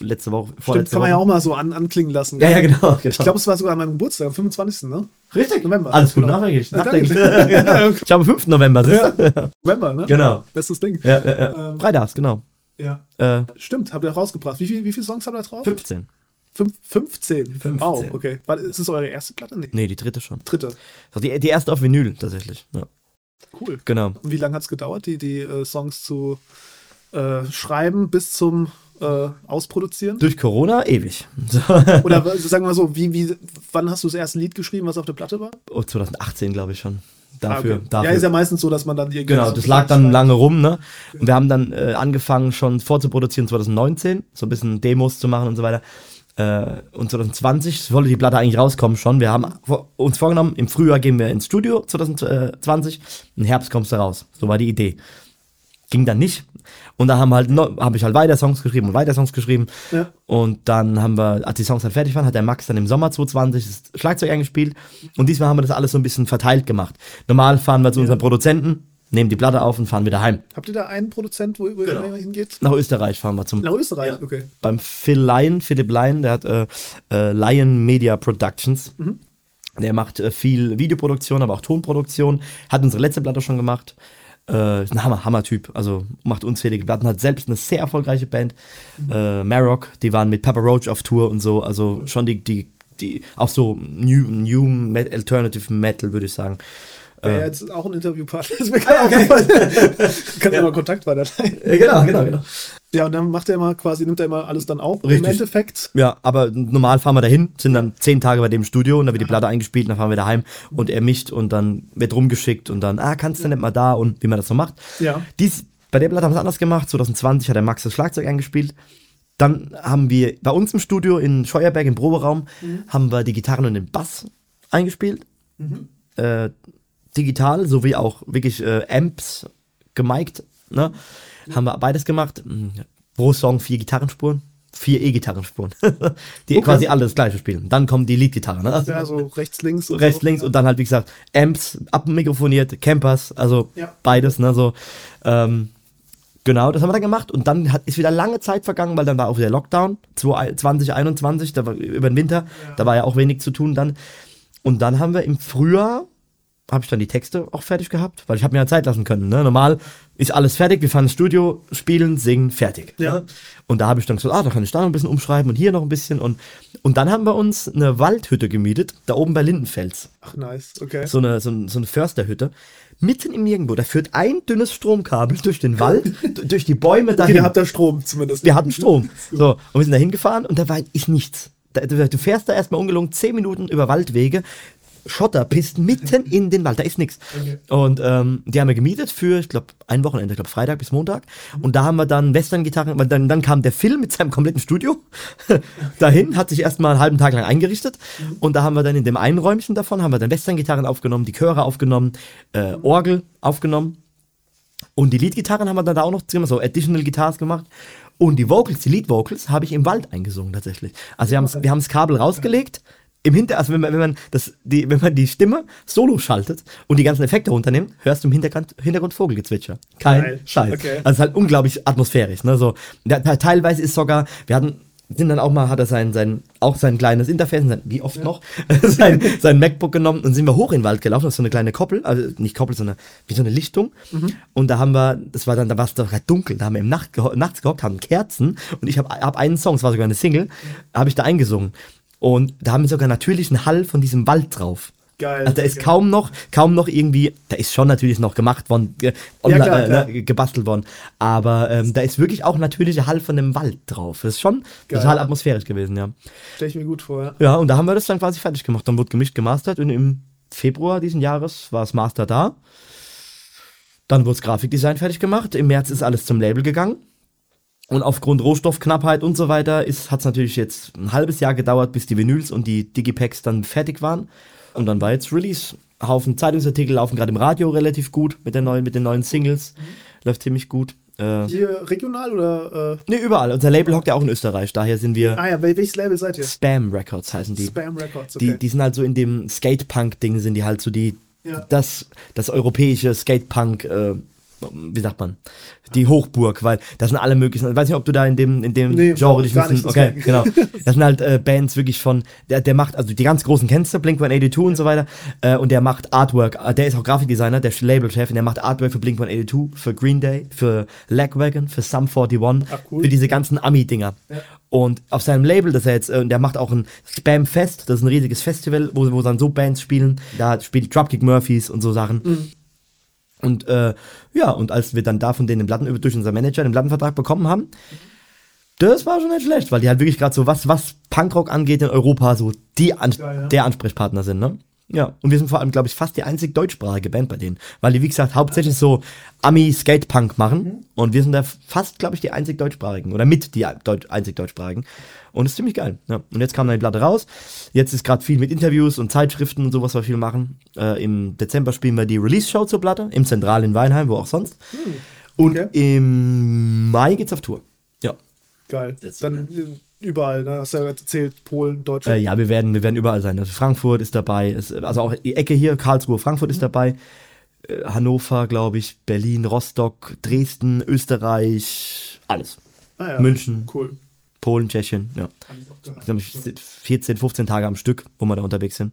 letzte Woche, Stimmt, kann man ja auch mal so an, anklingen lassen. ja, ja, genau, genau. Ich glaube, es war sogar an meinem Geburtstag, am 25. Ne? richtig. November. Alles gut, Genau. nachdenklich. Ja, nachdenklich. <laughs> ich habe am 5. November, du? November, ne? Genau. Bestes Ding. Ja, ja, ja. Ähm, Freitags, genau. Ja. Äh, Stimmt, habt ihr rausgebracht. Wie, viel, wie viele Songs habt ihr drauf? 15. Fünf, 15. 15. Wow, okay. War, ist das eure erste Platte? Nee. Nee, die dritte schon. Dritte. Die, die erste auf Vinyl tatsächlich. Ja. Cool. Genau. Und wie lange hat es gedauert, die, die äh, Songs zu äh, schreiben bis zum äh, ausproduzieren? Durch Corona ewig. <laughs> Oder sagen wir mal so, wie, wie, wann hast du das erste Lied geschrieben, was auf der Platte war? Oh, 2018, glaube ich schon. Ah, Dafür, okay. dafür. Ja, ist ja meistens so, dass man dann irgendwie. Genau, das lag dann lange rum, ne? Und wir haben dann äh, angefangen schon vorzuproduzieren 2019, so ein bisschen Demos zu machen und so weiter. Äh, und 2020 sollte die Platte eigentlich rauskommen schon. Wir haben uns vorgenommen, im Frühjahr gehen wir ins Studio 2020, im Herbst kommst du raus. So war die Idee. Ging dann nicht. Und da haben halt habe ich halt weiter Songs geschrieben und weiter Songs geschrieben. Ja. Und dann haben wir, als die Songs dann fertig waren, hat der Max dann im Sommer 2020 das Schlagzeug eingespielt. Und diesmal haben wir das alles so ein bisschen verteilt gemacht. Normal fahren wir zu unseren Produzenten, nehmen die Platte auf und fahren wieder heim. Habt ihr da einen Produzent, wo, wo Genau. ihr hingeht? Nach Österreich fahren wir zum. Nach Österreich, okay. Beim Phil Lyon, Philipp Lyon, der hat äh, äh, Lion Media Productions. Der macht äh, viel Videoproduktion, aber auch Tonproduktion. Hat unsere letzte Platte schon gemacht. Äh, ist ein Hammer, Hammer-Typ. Also macht unzählige Platten, hat selbst eine sehr erfolgreiche Band. Äh, Marrock, die waren mit Papa Roach auf Tour und so. Also schon die, die, die auch so New, New Met Alternative Metal, würde ich sagen. Wäre ja jetzt auch ein Interviewpartner. <laughs> Ist mir <laughs> klar, <laughs> okay. Kannst ja mal Kontakt weiterleiten. genau, genau, genau. Ja, und dann macht er immer quasi, nimmt er immer alles dann auf. Im Richtig. Endeffekt. Ja, aber normal fahren wir dahin, sind dann zehn Tage bei dem Studio und dann wird die Platte eingespielt, dann fahren wir daheim und er mischt und dann wird rumgeschickt und dann, ah, kannst du nicht mal da und wie man das so macht. Ja. Dies, bei der Platte haben wir es anders gemacht. 2020 hat der Max das Schlagzeug eingespielt. Dann haben wir bei uns im Studio in Scheuerberg im Proberaum haben wir die Gitarren und den Bass eingespielt. Äh, digital sowie auch wirklich äh, Amps gemiked. Ne? Haben wir beides gemacht. Mhm. Pro Song vier Gitarrenspuren. Vier E-Gitarrenspuren. <laughs> die quasi alle das gleiche spielen. Dann kommen die Lead-Gitarren. Ne? Also Ja, so rechts, links. und rechts, so. links und dann halt, wie gesagt, Amps abmikrofoniert, Campers, also Ja. beides, ne, so. Ähm, genau, das haben wir dann gemacht und dann hat, ist wieder lange Zeit vergangen, weil dann war auch wieder Lockdown, 2021, da war über den Winter, da war ja auch wenig zu tun dann. Und dann haben wir im Frühjahr, habe ich dann die Texte auch fertig gehabt, weil ich habe mir ja Zeit lassen können. Ne? Normal ist alles fertig, wir fahren ins Studio, spielen, singen, fertig. Ja. Ne? Und da habe ich dann gesagt, ah, da kann ich da noch ein bisschen umschreiben und hier noch ein bisschen. Und, und dann haben wir uns eine Waldhütte gemietet, da oben bei Lindenfels Ach, nice. Okay. so eine, so, so eine Försterhütte, mitten im Nirgendwo. Da führt ein dünnes Stromkabel durch den Wald, <laughs> durch die Bäume Okay, dahin. ihr habt da Strom zumindest. wir hatten Strom. <laughs> So, und wir sind da hingefahren und da war ist nichts. Da, du fährst da erstmal ungelungen 10 Minuten über Waldwege, Schotterpisten mitten in den Wald, da ist nichts. Und ähm, die haben wir gemietet für, ich glaube, ein Wochenende, ich glaube Freitag bis Montag. Und da haben wir dann Western-Gitarren, weil dann, dann kam der Film mit seinem kompletten Studio <laughs> dahin, hat sich erstmal einen halben Tag lang eingerichtet. Und da haben wir dann in dem einen Räumchen davon, haben wir dann Western-Gitarren aufgenommen, die Chöre aufgenommen, äh, Orgel aufgenommen. Und die Lead-Gitarren haben wir dann da auch noch so Additional Guitars gemacht. Und die Vocals, die Lead-Vocals, habe ich im Wald eingesungen tatsächlich. Also wir haben wir haben das Kabel rausgelegt. Im Hinter, also wenn man, wenn man das, die, wenn man die Stimme solo schaltet und die ganzen Effekte runternimmt, hörst du im Hintergrund, Hintergrund Vogelgezwitscher. Kein Geil. Scheiß. Okay. Also es ist halt unglaublich atmosphärisch. Ne? So, ja, te- teilweise ist sogar, wir hatten, sind dann auch mal, hat er sein, sein, auch sein kleines Interface, sein, wie oft noch, <laughs> sein, sein MacBook genommen und sind wir hoch in den Wald gelaufen, das ist so eine kleine Koppel, also nicht Koppel, sondern wie so eine Lichtung. Und da haben wir, das war dann, da war es doch grad dunkel, da haben wir im Nacht nachts gehockt, haben Kerzen und ich habe hab einen Song, es war sogar eine Single, habe ich da eingesungen. Und da haben wir sogar natürlich einen Hall von diesem Wald drauf. Geil. Also da ist Okay. kaum noch, kaum noch irgendwie, da ist schon natürlich noch gemacht worden, ge online, klar, äh, klar. ne, gebastelt worden, aber ähm, da ist wirklich auch natürlicher Hall von dem Wald drauf. Das ist schon Geil. total atmosphärisch gewesen, ja. Stell ich mir gut vor, ja. Ja, und da haben wir das dann quasi fertig gemacht. Dann wurde gemischt, gemastert und im Februar diesen Jahres war das Master da. Dann wurde das Grafikdesign fertig gemacht. Im März ist alles zum Label gegangen. Und aufgrund Rohstoffknappheit und so weiter hat es natürlich jetzt ein halbes Jahr gedauert, bis die Vinyls und die Digipacks dann fertig waren. Und dann war jetzt Release. Haufen Zeitungsartikel laufen gerade im Radio relativ gut mit, der neuen, mit den neuen Singles. Läuft ziemlich gut. Äh, Hier regional oder. Äh, ne, überall. Unser Label hockt ja auch in Österreich. Daher sind wir ah ja, wel- welches Label seid ihr? Spam Records heißen die. Spam Records, okay. Die, die sind halt so in dem Skate-Punk-Ding, sind die halt so die, Ja. das, das europäische Skate-Punk, äh, wie sagt man, die Hochburg, weil das sind alle möglichen, ich weiß nicht, ob du da in dem, in dem Nee, Genre dich wissen, okay, genau. Das sind halt äh, Bands wirklich von, der, der macht, also die ganz großen kennst du, Blink-182 und so weiter, äh, und der macht Artwork, äh, der ist auch Grafikdesigner, der Labelchef, und der macht Artwork für Blink-182, für Green Day, für Lagwagon, für Sum 41, Ach, cool. für diese ganzen Ami-Dinger. Und auf seinem Label, das er jetzt, äh, der macht auch ein Spam Fest, das ist ein riesiges Festival, wo, wo dann so Bands spielen. Da spielt Dropkick Murphys und so Sachen. Und äh, ja, und als wir dann da von denen den Platten durch unser Manager den Plattenvertrag bekommen haben, Das war schon nicht schlecht, weil die halt wirklich gerade so, was, was Punkrock angeht in Europa, so die An Geil, ja. der Ansprechpartner sind, ne? Ja, und wir sind vor allem, glaube ich, fast die einzig deutschsprachige Band bei denen. Weil die, wie gesagt, hauptsächlich so Ami-Skate-Punk machen. Und wir sind da fast, glaube ich, die einzig deutschsprachigen. Oder mit die Deut einzig deutschsprachigen. Und das ist ziemlich geil. Ja. Und jetzt kam dann die Platte raus. Jetzt ist gerade viel mit Interviews und Zeitschriften und sowas, was wir viel machen. Äh, Im Dezember spielen wir die Release-Show zur Platte. Im Zentral in Weinheim, wo auch sonst. Und Okay. im Mai geht's auf Tour. Ja. Geil. Dann überall, ne? Hast du ja erzählt, Polen, Äh, Deutschland. ja, wir werden, wir werden überall sein. Also Frankfurt ist dabei, es, also auch die Ecke hier, Karlsruhe, Frankfurt ist dabei, äh, Hannover, glaube ich, Berlin, Rostock, Dresden, Österreich, alles. Ah, ja. München. Cool. Polen, Tschechien, ja. Glaub ich, 14, 15 Tage am Stück, wo wir da unterwegs sind.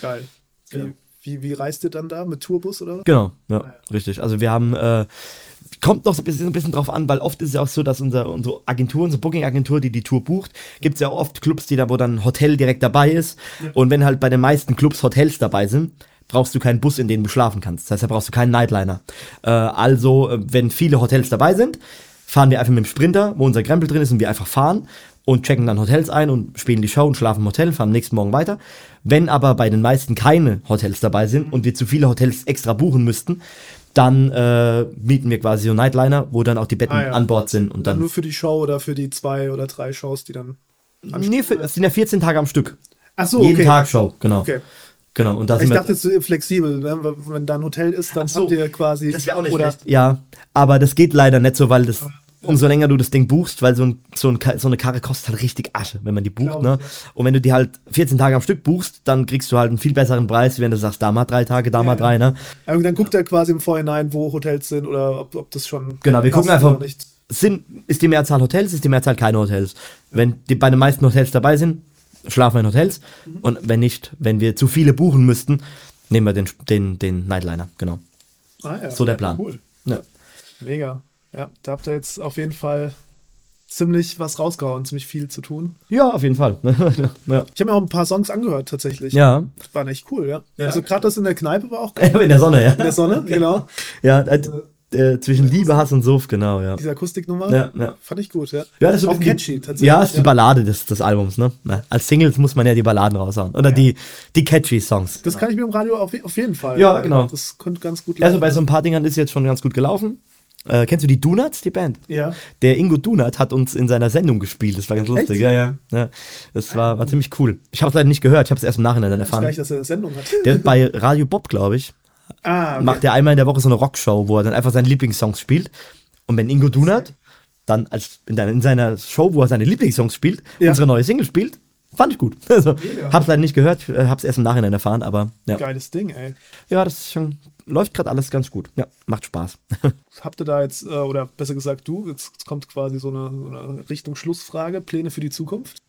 Geil. Wie, wie, wie reist ihr dann da? Mit Tourbus oder? Genau, ja, richtig. Also wir haben, äh, kommt noch so ein bisschen, ein bisschen drauf an, weil oft ist es ja auch so, dass unser, unsere Agentur, unsere Booking-Agentur, die die Tour bucht, gibt es ja oft Clubs, die da, wo dann ein Hotel direkt dabei ist. Und wenn halt bei den meisten Clubs Hotels dabei sind, brauchst du keinen Bus, in dem du schlafen kannst. Das heißt, da brauchst du keinen Nightliner. Äh, also, äh, wenn viele Hotels dabei sind, fahren wir einfach mit dem Sprinter, wo unser Krempel drin ist und wir einfach fahren und checken dann Hotels ein und spielen die Show und schlafen im Hotel, fahren am nächsten Morgen weiter. Wenn aber bei den meisten keine Hotels dabei sind und wir zu viele Hotels extra buchen müssten, dann äh, mieten wir quasi so Nightliner, wo dann auch die Betten Ah, ja. an Bord sind und Dann dann. nur für die Show oder für die zwei oder drei Shows, die dann. Nee, für, das sind ja 14 Tage am Stück. Ach so, Jeden okay. Tag Show, genau. Okay. Genau. Und da Ich dachte jetzt äh, flexibel, ne? wenn da ein Hotel ist, dann so. habt ihr quasi. Das wäre auch nicht oder, schlecht. Ja, aber das geht leider nicht so, weil das, umso länger du das Ding buchst, weil so, ein, so, ein, so eine Karre kostet halt richtig Asche, wenn man die bucht, ne? ich, Und wenn du die halt 14 Tage am Stück buchst, dann kriegst du halt einen viel besseren Preis, wie wenn du sagst, da mal drei Tage, da mal drei, ne? Aber dann guckt er quasi im Vorhinein, wo Hotels sind oder ob, ob das schon. Genau, wir gucken einfach, sind, ist die Mehrzahl Hotels, ist die Mehrzahl keine Hotels. Wenn die bei den meisten Hotels dabei sind, schlafen wir in Hotels. Mhm. Und wenn nicht, wenn wir zu viele buchen müssten, nehmen wir den, den, den Nightliner, genau. Ah, ja. So der Plan. Cool. Ja. Mega. Ja, da habt ihr jetzt auf jeden Fall ziemlich was rausgehauen, ziemlich viel zu tun. ja, auf jeden Fall. <laughs> ja. Ich habe mir auch ein paar Songs angehört, tatsächlich. ja, Waren echt cool, ja. Also gerade das in der Kneipe war auch <laughs> geil. in der Sonne, ja. In der Sonne, genau. Ja, äh, äh, zwischen Liebe, Hass und Suff, genau, ja. Diese Akustiknummer. Ja, ja. Fand ich gut, ja. Ja, das ist auch catchy, tatsächlich. Ja, ist die Ballade des, des Albums, ne? Na, Als Singles muss man ja die Balladen raushauen. Oder die, die catchy Songs. Das kann ich mir im Radio auf, auf jeden Fall. Ja, genau. Das könnte ganz gut Also bei so ein paar Dingern ist jetzt schon ganz gut gelaufen. Äh, kennst du die Donuts, die Band? Ja. Der Ingo Dunat hat uns in seiner Sendung gespielt. Das war ganz lustig. Ja, ja, ja. Das war, war ziemlich cool. Ich habe es leider nicht gehört. Ich habe es erst im Nachhinein dann Ich weiß gar erfahren. nicht, dass er eine Sendung hat. Der ist bei Radio Bob, glaube ich, ah, okay. macht er einmal in der Woche so eine Rockshow, wo er dann einfach seine Lieblingssongs spielt. Und wenn Ingo Dunat dann als in, in seiner Show, wo er seine Lieblingssongs spielt, Ja. unsere neue Single spielt, fand ich gut. <laughs> Also, hab's leider nicht gehört, äh, hab's erst im Nachhinein erfahren, aber ja. Geiles Ding, ey. Ja, das ist schon, läuft gerade alles ganz gut. Ja, macht Spaß. <laughs> Habt ihr da jetzt, äh, oder besser gesagt du, jetzt kommt quasi so eine, so eine Richtung Schlussfrage, Pläne für die Zukunft?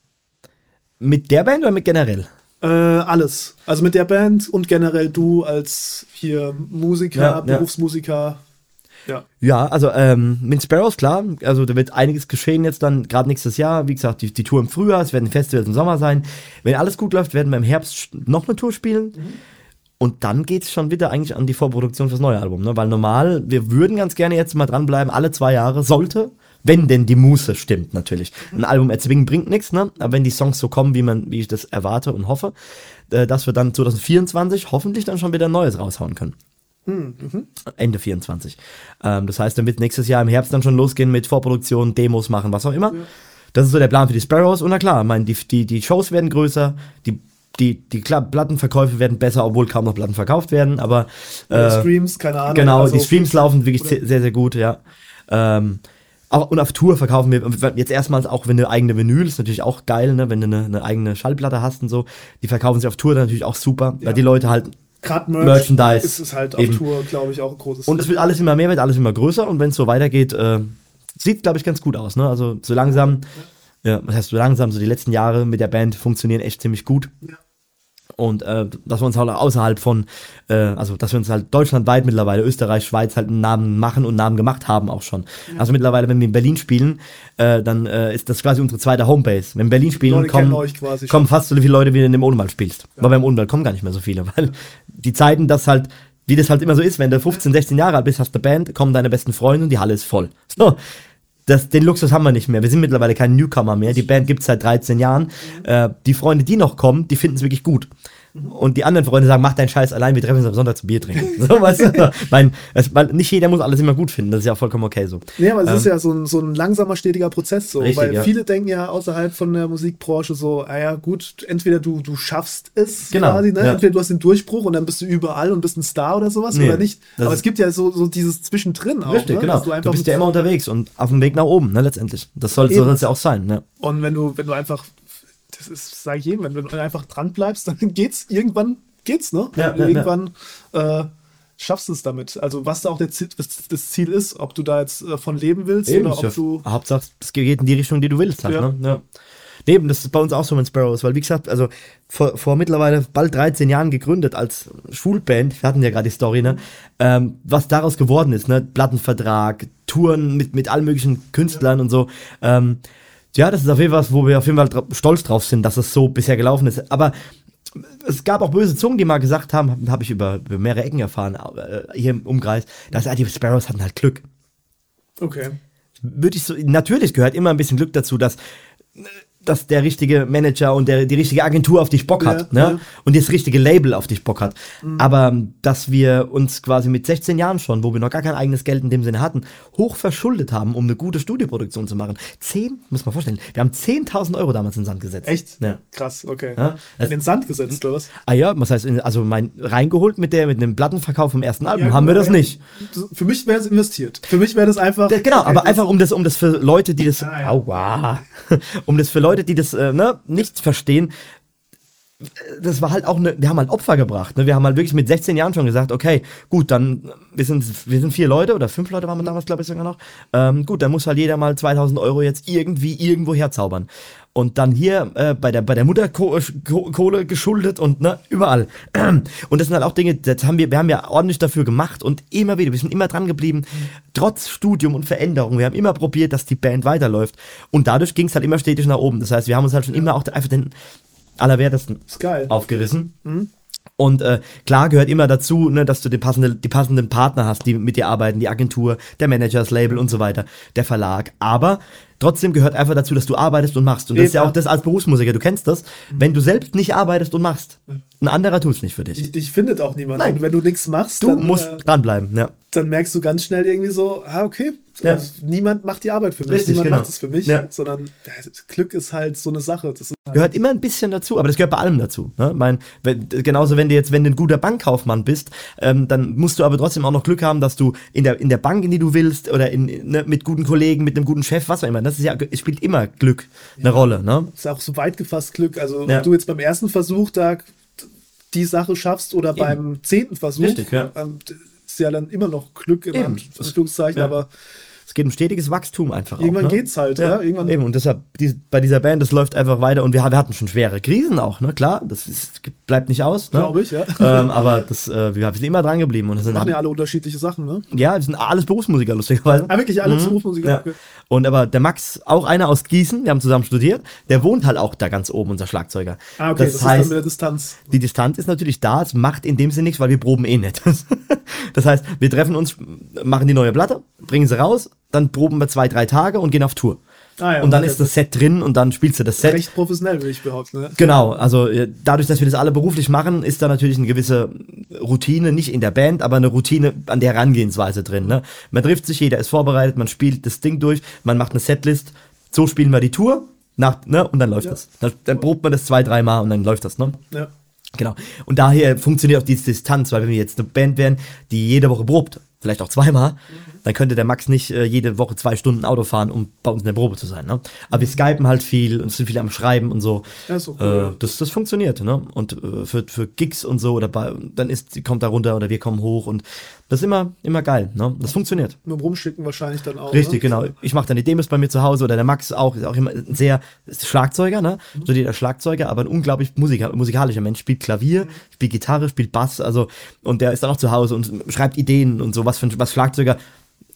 mit der Band oder mit generell? Äh, alles. Also mit der Band und generell du als hier Musiker, Ja. Berufsmusiker. Ja. Ja, also ähm, mit Sparrows, klar, also da wird einiges geschehen jetzt dann, gerade nächstes Jahr. Wie gesagt, die, die Tour im Frühjahr, es werden Festivals im Sommer sein. Wenn alles gut läuft, werden wir im Herbst noch eine Tour spielen. Und dann geht's schon wieder eigentlich an die Vorproduktion fürs neue Album, ne? Weil normal, wir würden ganz gerne jetzt mal dranbleiben, alle zwei Jahre, sollte, wenn denn die Muße stimmt, natürlich. Ein Album erzwingen bringt nichts, ne? Aber wenn die Songs so kommen, wie man, wie ich das erwarte und hoffe, äh, dass wir dann 2024 hoffentlich dann schon wieder ein Neues raushauen können. Ende 24. Ähm, das heißt, dann wird nächstes Jahr im Herbst dann schon losgehen mit Vorproduktion, Demos machen, was auch immer. Das ist so der Plan für die Sparrows. Und na klar, ich meine, die, die, die Shows werden größer, die, die, die klar, Plattenverkäufe werden besser, obwohl kaum noch Platten verkauft werden, aber Oder äh, Streams, keine Ahnung. Genau, also- die Streams laufen wirklich sehr, sehr, sehr gut, ja. Ähm, auch, und auf Tour verkaufen wir jetzt erstmals auch, wenn du eigene Vinyl, ist natürlich auch geil, ne, wenn du eine, eine eigene Schallplatte hast und so. Die verkaufen sich auf Tour dann natürlich auch super, weil die Leute halt Gerade Merch Merchandise. ist es halt auf Eben. Tour, glaube ich, auch ein großes Und es wird alles immer mehr, wird alles immer größer und wenn es so weitergeht, äh, sieht, glaube ich, ganz gut aus. Ne? Also so langsam, ja, was heißt so langsam, so die letzten Jahre mit der Band funktionieren echt ziemlich gut. Und äh, dass wir uns halt auch außerhalb von, äh, also dass wir uns halt deutschlandweit mittlerweile, Österreich, Schweiz halt einen Namen machen und einen Namen gemacht haben auch schon. Also mittlerweile, wenn wir in Berlin spielen, äh, dann äh, ist das quasi unsere zweite Homebase. Wenn wir in Berlin spielen, Leute kommen, schon. kommen fast so viele Leute, wie du in dem Odenwald spielst. Aber beim Odenwald kommen gar nicht mehr so viele, <laughs> weil die Zeiten, das halt, wie das halt immer so ist, wenn du 15, 16 Jahre alt bist, hast du eine Band, kommen deine besten Freunde und die Halle ist voll. So. Das, den Luxus haben wir nicht mehr. Wir sind mittlerweile kein Newcomer mehr. Die Band gibt es seit 13 Jahren. Äh, die Freunde, die noch kommen, die finden es wirklich gut. Und die anderen Freunde sagen, mach deinen Scheiß allein, wir treffen uns am Sonntag zum Bier trinken. <laughs> So, weißt du? mein, weil nicht jeder muss alles immer gut finden, das ist ja auch vollkommen okay so. Ja, aber es ist ja so ein, so ein langsamer, stetiger Prozess so. Richtig, weil ja. viele denken ja außerhalb von der Musikbranche so, ah ja gut, entweder du, du schaffst es Genau, quasi, ne? ja. entweder du hast den Durchbruch und dann bist du überall und bist ein Star oder sowas Nee, oder nicht. Aber es gibt ja so, so dieses Zwischendrin auch. Richtig, ne? genau. dass Du, einfach bist ja immer unterwegs und auf dem Weg nach oben, ne, letztendlich. Das soll es ja auch sein, ne? Und wenn du, wenn du einfach, das ist, sage ich jedem, wenn du einfach dran bleibst, <laughs> dann geht's, irgendwann geht's, ne? Ja, ja, irgendwann äh, schaffst du es damit. Also was da auch der Ziel, das, Ziel ist, ob du da jetzt äh, von leben willst Eben, oder ja- ob du. Hauptsache, es geht in die Richtung, die du willst halt, Ja. ne? Ja. Nee, eben, das ist bei uns auch so mit Sparrows, weil wie gesagt, also vor, vor mittlerweile bald 13 Jahren gegründet als Schulband, wir hatten ja gerade die Story, ne? Ähm, was daraus geworden ist, ne? Plattenvertrag, Touren mit, mit allen möglichen Künstlern und so. Ähm, ja, das ist auf jeden Fall was, wo wir auf jeden Fall stolz drauf sind, dass es so bisher gelaufen ist. Aber es gab auch böse Zungen, die mal gesagt haben, habe ich über, über mehrere Ecken erfahren, äh, hier im Umkreis, dass die Sparrows hatten halt Glück Okay. würde ich so, natürlich gehört immer ein bisschen Glück dazu, dass, dass der richtige Manager und der, die richtige Agentur auf dich Bock hat, Ja, ne? ja. Und das richtige Label auf dich Bock hat. Aber ähm, dass wir uns quasi mit 16 Jahren schon, wo wir noch gar kein eigenes Geld in dem Sinne hatten, hoch verschuldet haben, um eine gute Studioproduktion zu machen. 10, muss man vorstellen, wir haben 10.000 Euro damals in den Sand gesetzt. Echt? Ja. Krass, okay. Ja, In den Sand gesetzt, oder was? Ah ja, was heißt, also mein, reingeholt mit der, mit dem Plattenverkauf vom ersten Album, haben wir das nicht. Für mich wäre es investiert. Für mich wäre das einfach. Genau, okay, aber das- einfach um das, um das für Leute, die das, Ah, ja. aua, <laughs> um das für Leute, die das äh, ne, nicht verstehen, das war halt auch eine, wir haben halt Opfer gebracht. Ne? Wir haben halt wirklich mit 16 Jahren schon gesagt, okay, gut, dann, wir sind, wir sind vier Leute oder fünf Leute waren wir damals, glaube ich, sogar noch. Ähm, gut, dann muss halt jeder mal 2000 Euro jetzt irgendwie irgendwo herzaubern. Und dann hier äh, bei der, bei der Mutterkohle geschuldet und ne, überall. <clears throat> Und das sind halt auch Dinge, das haben wir, wir haben ja ordentlich dafür gemacht und immer wieder, wir sind immer dran geblieben, trotz Studium und Veränderung. Wir haben immer probiert, dass die Band weiterläuft. Und dadurch ging es halt immer stetig nach oben. Das heißt, wir haben uns halt schon immer auch einfach den allerwertesten aufgerissen. Und äh, klar gehört immer dazu, ne, dass du die, passende, die passenden Partner hast, die mit dir arbeiten, die Agentur, der Manager, das Label und so weiter, der Verlag. Aber trotzdem gehört einfach dazu, dass du arbeitest und machst. Und das ist ja auch das als Berufsmusiker, du kennst das. Wenn du selbst nicht arbeitest und machst, ein anderer tut es nicht für dich. Dich, dich findet auch niemand. Nein. Und wenn du nichts machst, Du dann, musst äh, dranbleiben, ja. dann merkst du ganz schnell irgendwie so, ah, okay, Ja. also niemand macht die Arbeit für mich, Richtig, niemand genau. macht es für mich, Ja. sondern Glück ist halt so eine Sache. Halt, Gehört immer ein bisschen dazu, aber das gehört bei allem dazu. Ne? Mein, wenn, genauso, wenn du jetzt, wenn du ein guter Bankkaufmann bist, ähm, dann musst du aber trotzdem auch noch Glück haben, dass du in der, in der Bank, in die du willst, oder in, ne, mit guten Kollegen, mit einem guten Chef, was auch immer. Das ist ja, es spielt immer Glück eine Rolle. Ne? ist auch so weit gefasst Glück. Also Ja. ob du jetzt beim ersten Versuch da die Sache schaffst oder beim zehnten Versuch, Richtig, ja. ähm, ist ja dann immer noch Glück Eben. Anführungszeichen, Ja. aber Es geht um stetiges Wachstum einfach. Irgendwann auch, ne? geht's halt, ja, irgendwann- Eben, und deshalb, die, bei dieser Band, das läuft einfach weiter und wir, wir hatten schon schwere Krisen auch, ne? Klar, das ist, bleibt nicht aus. Ne? Glaube ich, ja. Ähm, aber das, äh, wir sind immer dran geblieben und das sind machen ja alle unterschiedliche Sachen, ne? Ja, wir sind alles Berufsmusiker, lustigerweise. Ah, wirklich alle Berufsmusiker. Mhm. Ja. Und aber der Max, auch einer aus Gießen, wir haben zusammen studiert, der wohnt halt auch da ganz oben, unser Schlagzeuger. Ah, okay, das, das, ist dann heißt, mit der Distanz. die Distanz ist natürlich da, es macht in dem Sinne nichts, weil wir proben eh nicht. <laughs> Das heißt, wir treffen uns, machen die neue Platte, bringen sie raus, dann proben wir zwei, drei Tage und gehen auf Tour. Ah, ja, und dann okay. ist das Set drin und dann spielst du das Set. Recht professionell, würde ich behaupten. Ne? Genau, also äh, dadurch, dass wir das alle beruflich machen, ist da natürlich eine gewisse Routine, nicht in der Band, aber eine Routine an der Herangehensweise drin. Ne? Man trifft sich, jeder ist vorbereitet, man spielt das Ding durch, man macht eine Setlist, so spielen wir die Tour, nach, ne? und dann läuft Ja. das. Dann, dann probt man das zwei, dreimal und dann läuft das. Ne? Ja. Genau. Und daher funktioniert auch diese Distanz, weil wenn wir jetzt eine Band wären, die jede Woche probt, vielleicht auch zweimal, dann könnte der Max nicht äh, jede Woche zwei Stunden Auto fahren, um bei uns in der Probe zu sein. Ne? Aber wir skypen halt viel und sind viel am Schreiben und so. Ist auch cool, äh, das, das funktioniert. Ne? Und äh, für, für Gigs und so, oder bei, dann ist, kommt da runter oder wir kommen hoch und das ist immer, immer geil. Ne? Das funktioniert. Mit Rumschicken wahrscheinlich dann auch. Richtig, ne? genau. Ich mache dann die Demos bei mir zu Hause oder der Max auch, ist auch immer ein sehr Schlagzeuger, ne? Studierter Schlagzeuger, aber ein unglaublich Musiker, musikalischer Mensch, spielt Klavier, spielt Gitarre, spielt Bass, also und der ist dann auch zu Hause und schreibt Ideen und so, was für ein- was Schlagzeuger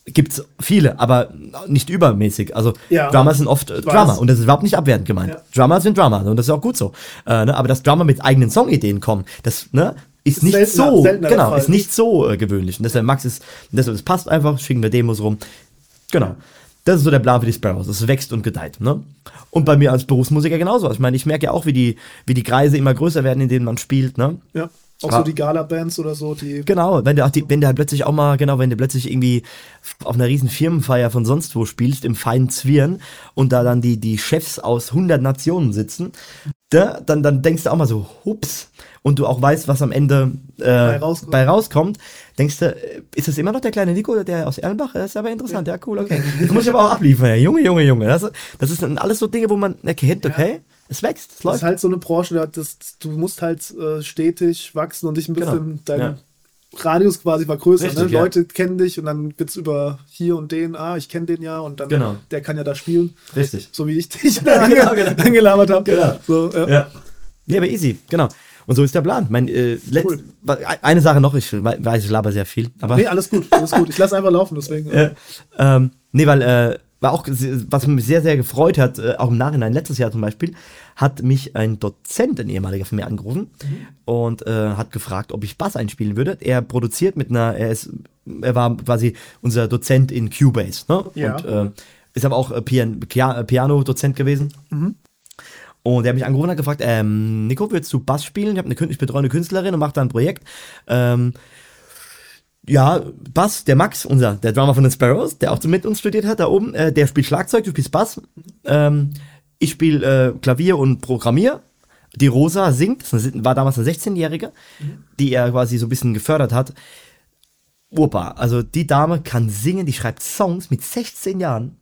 gibt's viele, aber nicht übermäßig. Also Ja. Drummer sind oft äh. Drummer und das ist überhaupt nicht abwertend gemeint. Ja. Drummer sind Drummer und das ist auch gut so. Äh, ne? Aber dass Drummer mit eigenen Songideen kommen, das ne, ist nicht seltener- so, seltener genau, Fall. ist nicht so äh, gewöhnlich. Und deshalb Max ist, deshalb es passt einfach, schicken wir Demos rum. Genau. Das ist so der Plan für die Sparrows. Es wächst und gedeiht. Ne? Und bei mir als Berufsmusiker genauso. Ich meine, ich merke ja auch, wie die, wie die Kreise immer größer werden, in denen man spielt. Ne? Ja. Auch Ja. so die Gala-Bands oder so, die. Genau, wenn du, auch die, wenn du halt plötzlich auch mal, genau, wenn du plötzlich irgendwie auf einer riesen Firmenfeier von sonst wo spielst, im feinen Zwirn und da dann die, die Chefs aus 100 Nationen sitzen, da, dann, dann denkst du auch mal so, hups, und du auch weißt, was am Ende äh, bei, rauskommt. rauskommt, denkst du, äh, ist das immer noch der kleine Nico, der aus Erlenbach? Das ist aber interessant, ja, cool, okay. Das muss ich aber auch abliefern, ja. Junge, Junge, Junge. Das, das ist dann alles so Dinge, wo man erkennt, okay, es wächst, es Das läuft. ist halt so eine Branche, da- das, du musst halt äh, stetig wachsen und dich ein bisschen Genau. deinen Ja. Radius quasi vergrößern. Richtig, ne? ja. Leute kennen dich und dann wird's über hier und den, ah, ich kenne den ja und dann, Genau. der kann ja da spielen. Richtig. So wie ich dich <laughs> Genau, <laughs> genau. angelabert habe. Genau. So, ja. Ja. Ja, aber easy, genau. Und so ist der Plan. Mein, äh, Cool. Eine Sache noch, ich we- weiß, ich laber sehr viel, aber. Nee, alles gut, alles gut. Ich lasse einfach laufen, deswegen. äh, ähm, nee, weil, äh, war auch, was mich sehr, sehr gefreut hat, äh, auch im Nachhinein, letztes Jahr zum Beispiel, hat mich ein Dozent, ein ehemaliger von mir, angerufen und äh, hat gefragt, ob ich Bass einspielen würde. Er produziert mit einer, er ist, er war quasi unser Dozent in Cubase, ne? Ja. Und äh, ist aber auch äh, Pian Pia Piano-Dozent gewesen. Und er hat mich angerufen und hat gefragt, ähm, Nico, willst du Bass spielen? Ich habe eine ich betreue eine Künstlerin und mache da ein Projekt. Ähm, ja, Bass, der Max, unser, der Drummer von den Sparrows, der auch mit uns studiert hat, da oben, äh, der spielt Schlagzeug, du spielst Bass. Ähm, ich spiele äh, Klavier und Programmier. Die Rosa singt, das war damals eine 16-Jährige, die er quasi so ein bisschen gefördert hat. Opa, also die Dame kann singen, die schreibt Songs mit 16 Jahren.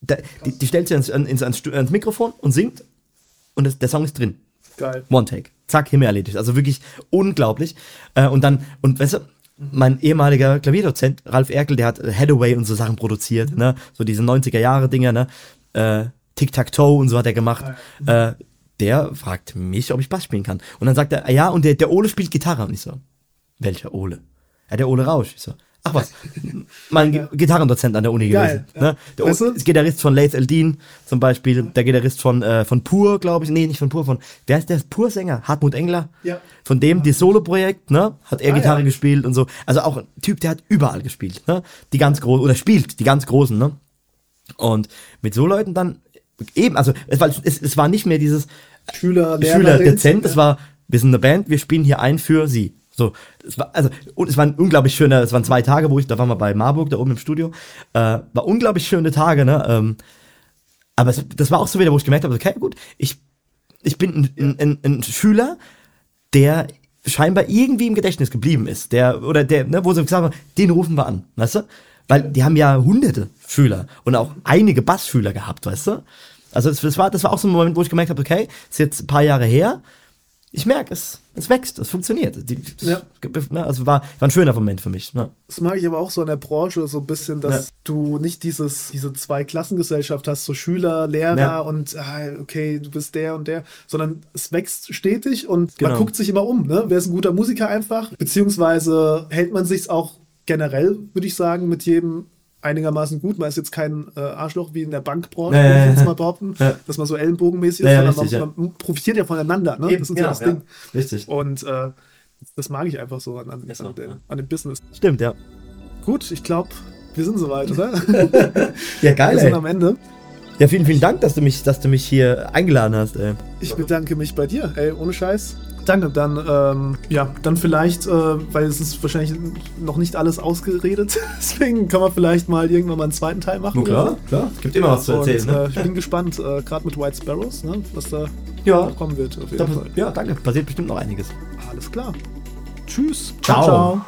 Da, die, die stellt sich ans, ans, ans, ans Mikrofon und singt und das, der Song ist drin. Geil. One Take. Zack, Himmel erledigt. Also wirklich unglaublich. Äh, und dann, und weißt du, mein ehemaliger Klavierdozent, Ralf Erkel, der hat Hathaway und so Sachen produziert, ne? So diese 90er Jahre Dinger, ne? Äh, Tic-Tac-Toe und so hat er gemacht. Äh, der fragt mich, ob ich Bass spielen kann. Und dann sagt er, ja, und der, der Ole spielt Gitarre. Und ich so, welcher Ole? Ja, der Ole Rausch. Ich so, ach was, mein Gi- Gitarrendozent an der Uni Geil, gewesen. Ne? Der Weißt du? Gitarrist von Laith Eldin zum Beispiel, der Gitarrist von, äh, von Pur, glaube ich, nee, nicht von Pur, von, wer ist der Pur-Sänger? Hartmut Engler? Ja. Von dem, die Solo-Projekt, ne, hat er Ah, Gitarre ja. gespielt und so. Also auch ein Typ, der hat überall gespielt, ne, die ganz großen, oder spielt, die ganz großen, ne. Und mit so Leuten dann, eben, also, es war, es, es war nicht mehr dieses Schüler, Schüler dezent, es war, wir sind eine Band, wir spielen hier ein für sie. So, es war, also, und es war ein unglaublich schöner, es waren zwei Tage, wo ich, da waren wir bei Marburg, da oben im Studio, äh, war unglaublich schöne Tage, ne, ähm, aber es, das war auch so wieder, wo ich gemerkt habe, okay, gut, ich, ich bin ein, ein, ein, ein Schüler, der scheinbar irgendwie im Gedächtnis geblieben ist, der, oder der, ne, wo sie gesagt haben, den rufen wir an, weißt du? Weil die haben ja hunderte Schüler und auch einige Bassschüler gehabt, weißt du? Also das, das, war, das war auch so ein Moment, wo ich gemerkt habe, okay, ist jetzt ein paar Jahre her, ich merke, es, es wächst, es funktioniert. Die, Ja. ne, also war, war ein schöner Moment für mich. Ne? Das mag ich aber auch so an der Branche, so ein bisschen, dass Ja. du nicht dieses, diese Zwei-Klassengesellschaft hast, so Schüler, Lehrer Ja. und ah, okay, du bist der und der, sondern es wächst stetig und Genau. man guckt sich immer um, ne? Wer ist ein guter Musiker einfach? Beziehungsweise hält man sich auch generell, würde ich sagen, mit jedem einigermaßen gut. Man ist jetzt kein äh, Arschloch wie in der Bankbranche, Ja, würde ich jetzt mal behaupten, Ja. dass man so ellenbogenmäßig ist, sondern richtig, man, man profitiert ja voneinander, ne? Das ist ja das Ding. Richtig. Und äh, das mag ich einfach so an, an, an, dem- ja. an dem Business. Stimmt, ja. Gut, ich glaube, wir sind soweit, oder? <laughs> Ja, geil, wir sind ey. am Ende. Ja, vielen, vielen Dank, dass du mich, dass du mich hier eingeladen hast, ey. Ich bedanke mich bei dir, ey, ohne Scheiß. Danke, dann, ähm, ja, dann vielleicht, äh, weil es ist wahrscheinlich noch nicht alles ausgeredet, <laughs> deswegen kann man vielleicht mal irgendwann mal einen zweiten Teil machen. oder so. klar. Gibt immer was zu Und erzählen, äh, ne? ich bin gespannt, äh, gerade mit White Sparrows, ne, was da Ja. kommen wird. Auf jeden Da, Fall. ja, danke. Passiert bestimmt noch einiges. Alles klar. Tschüss. Ciao.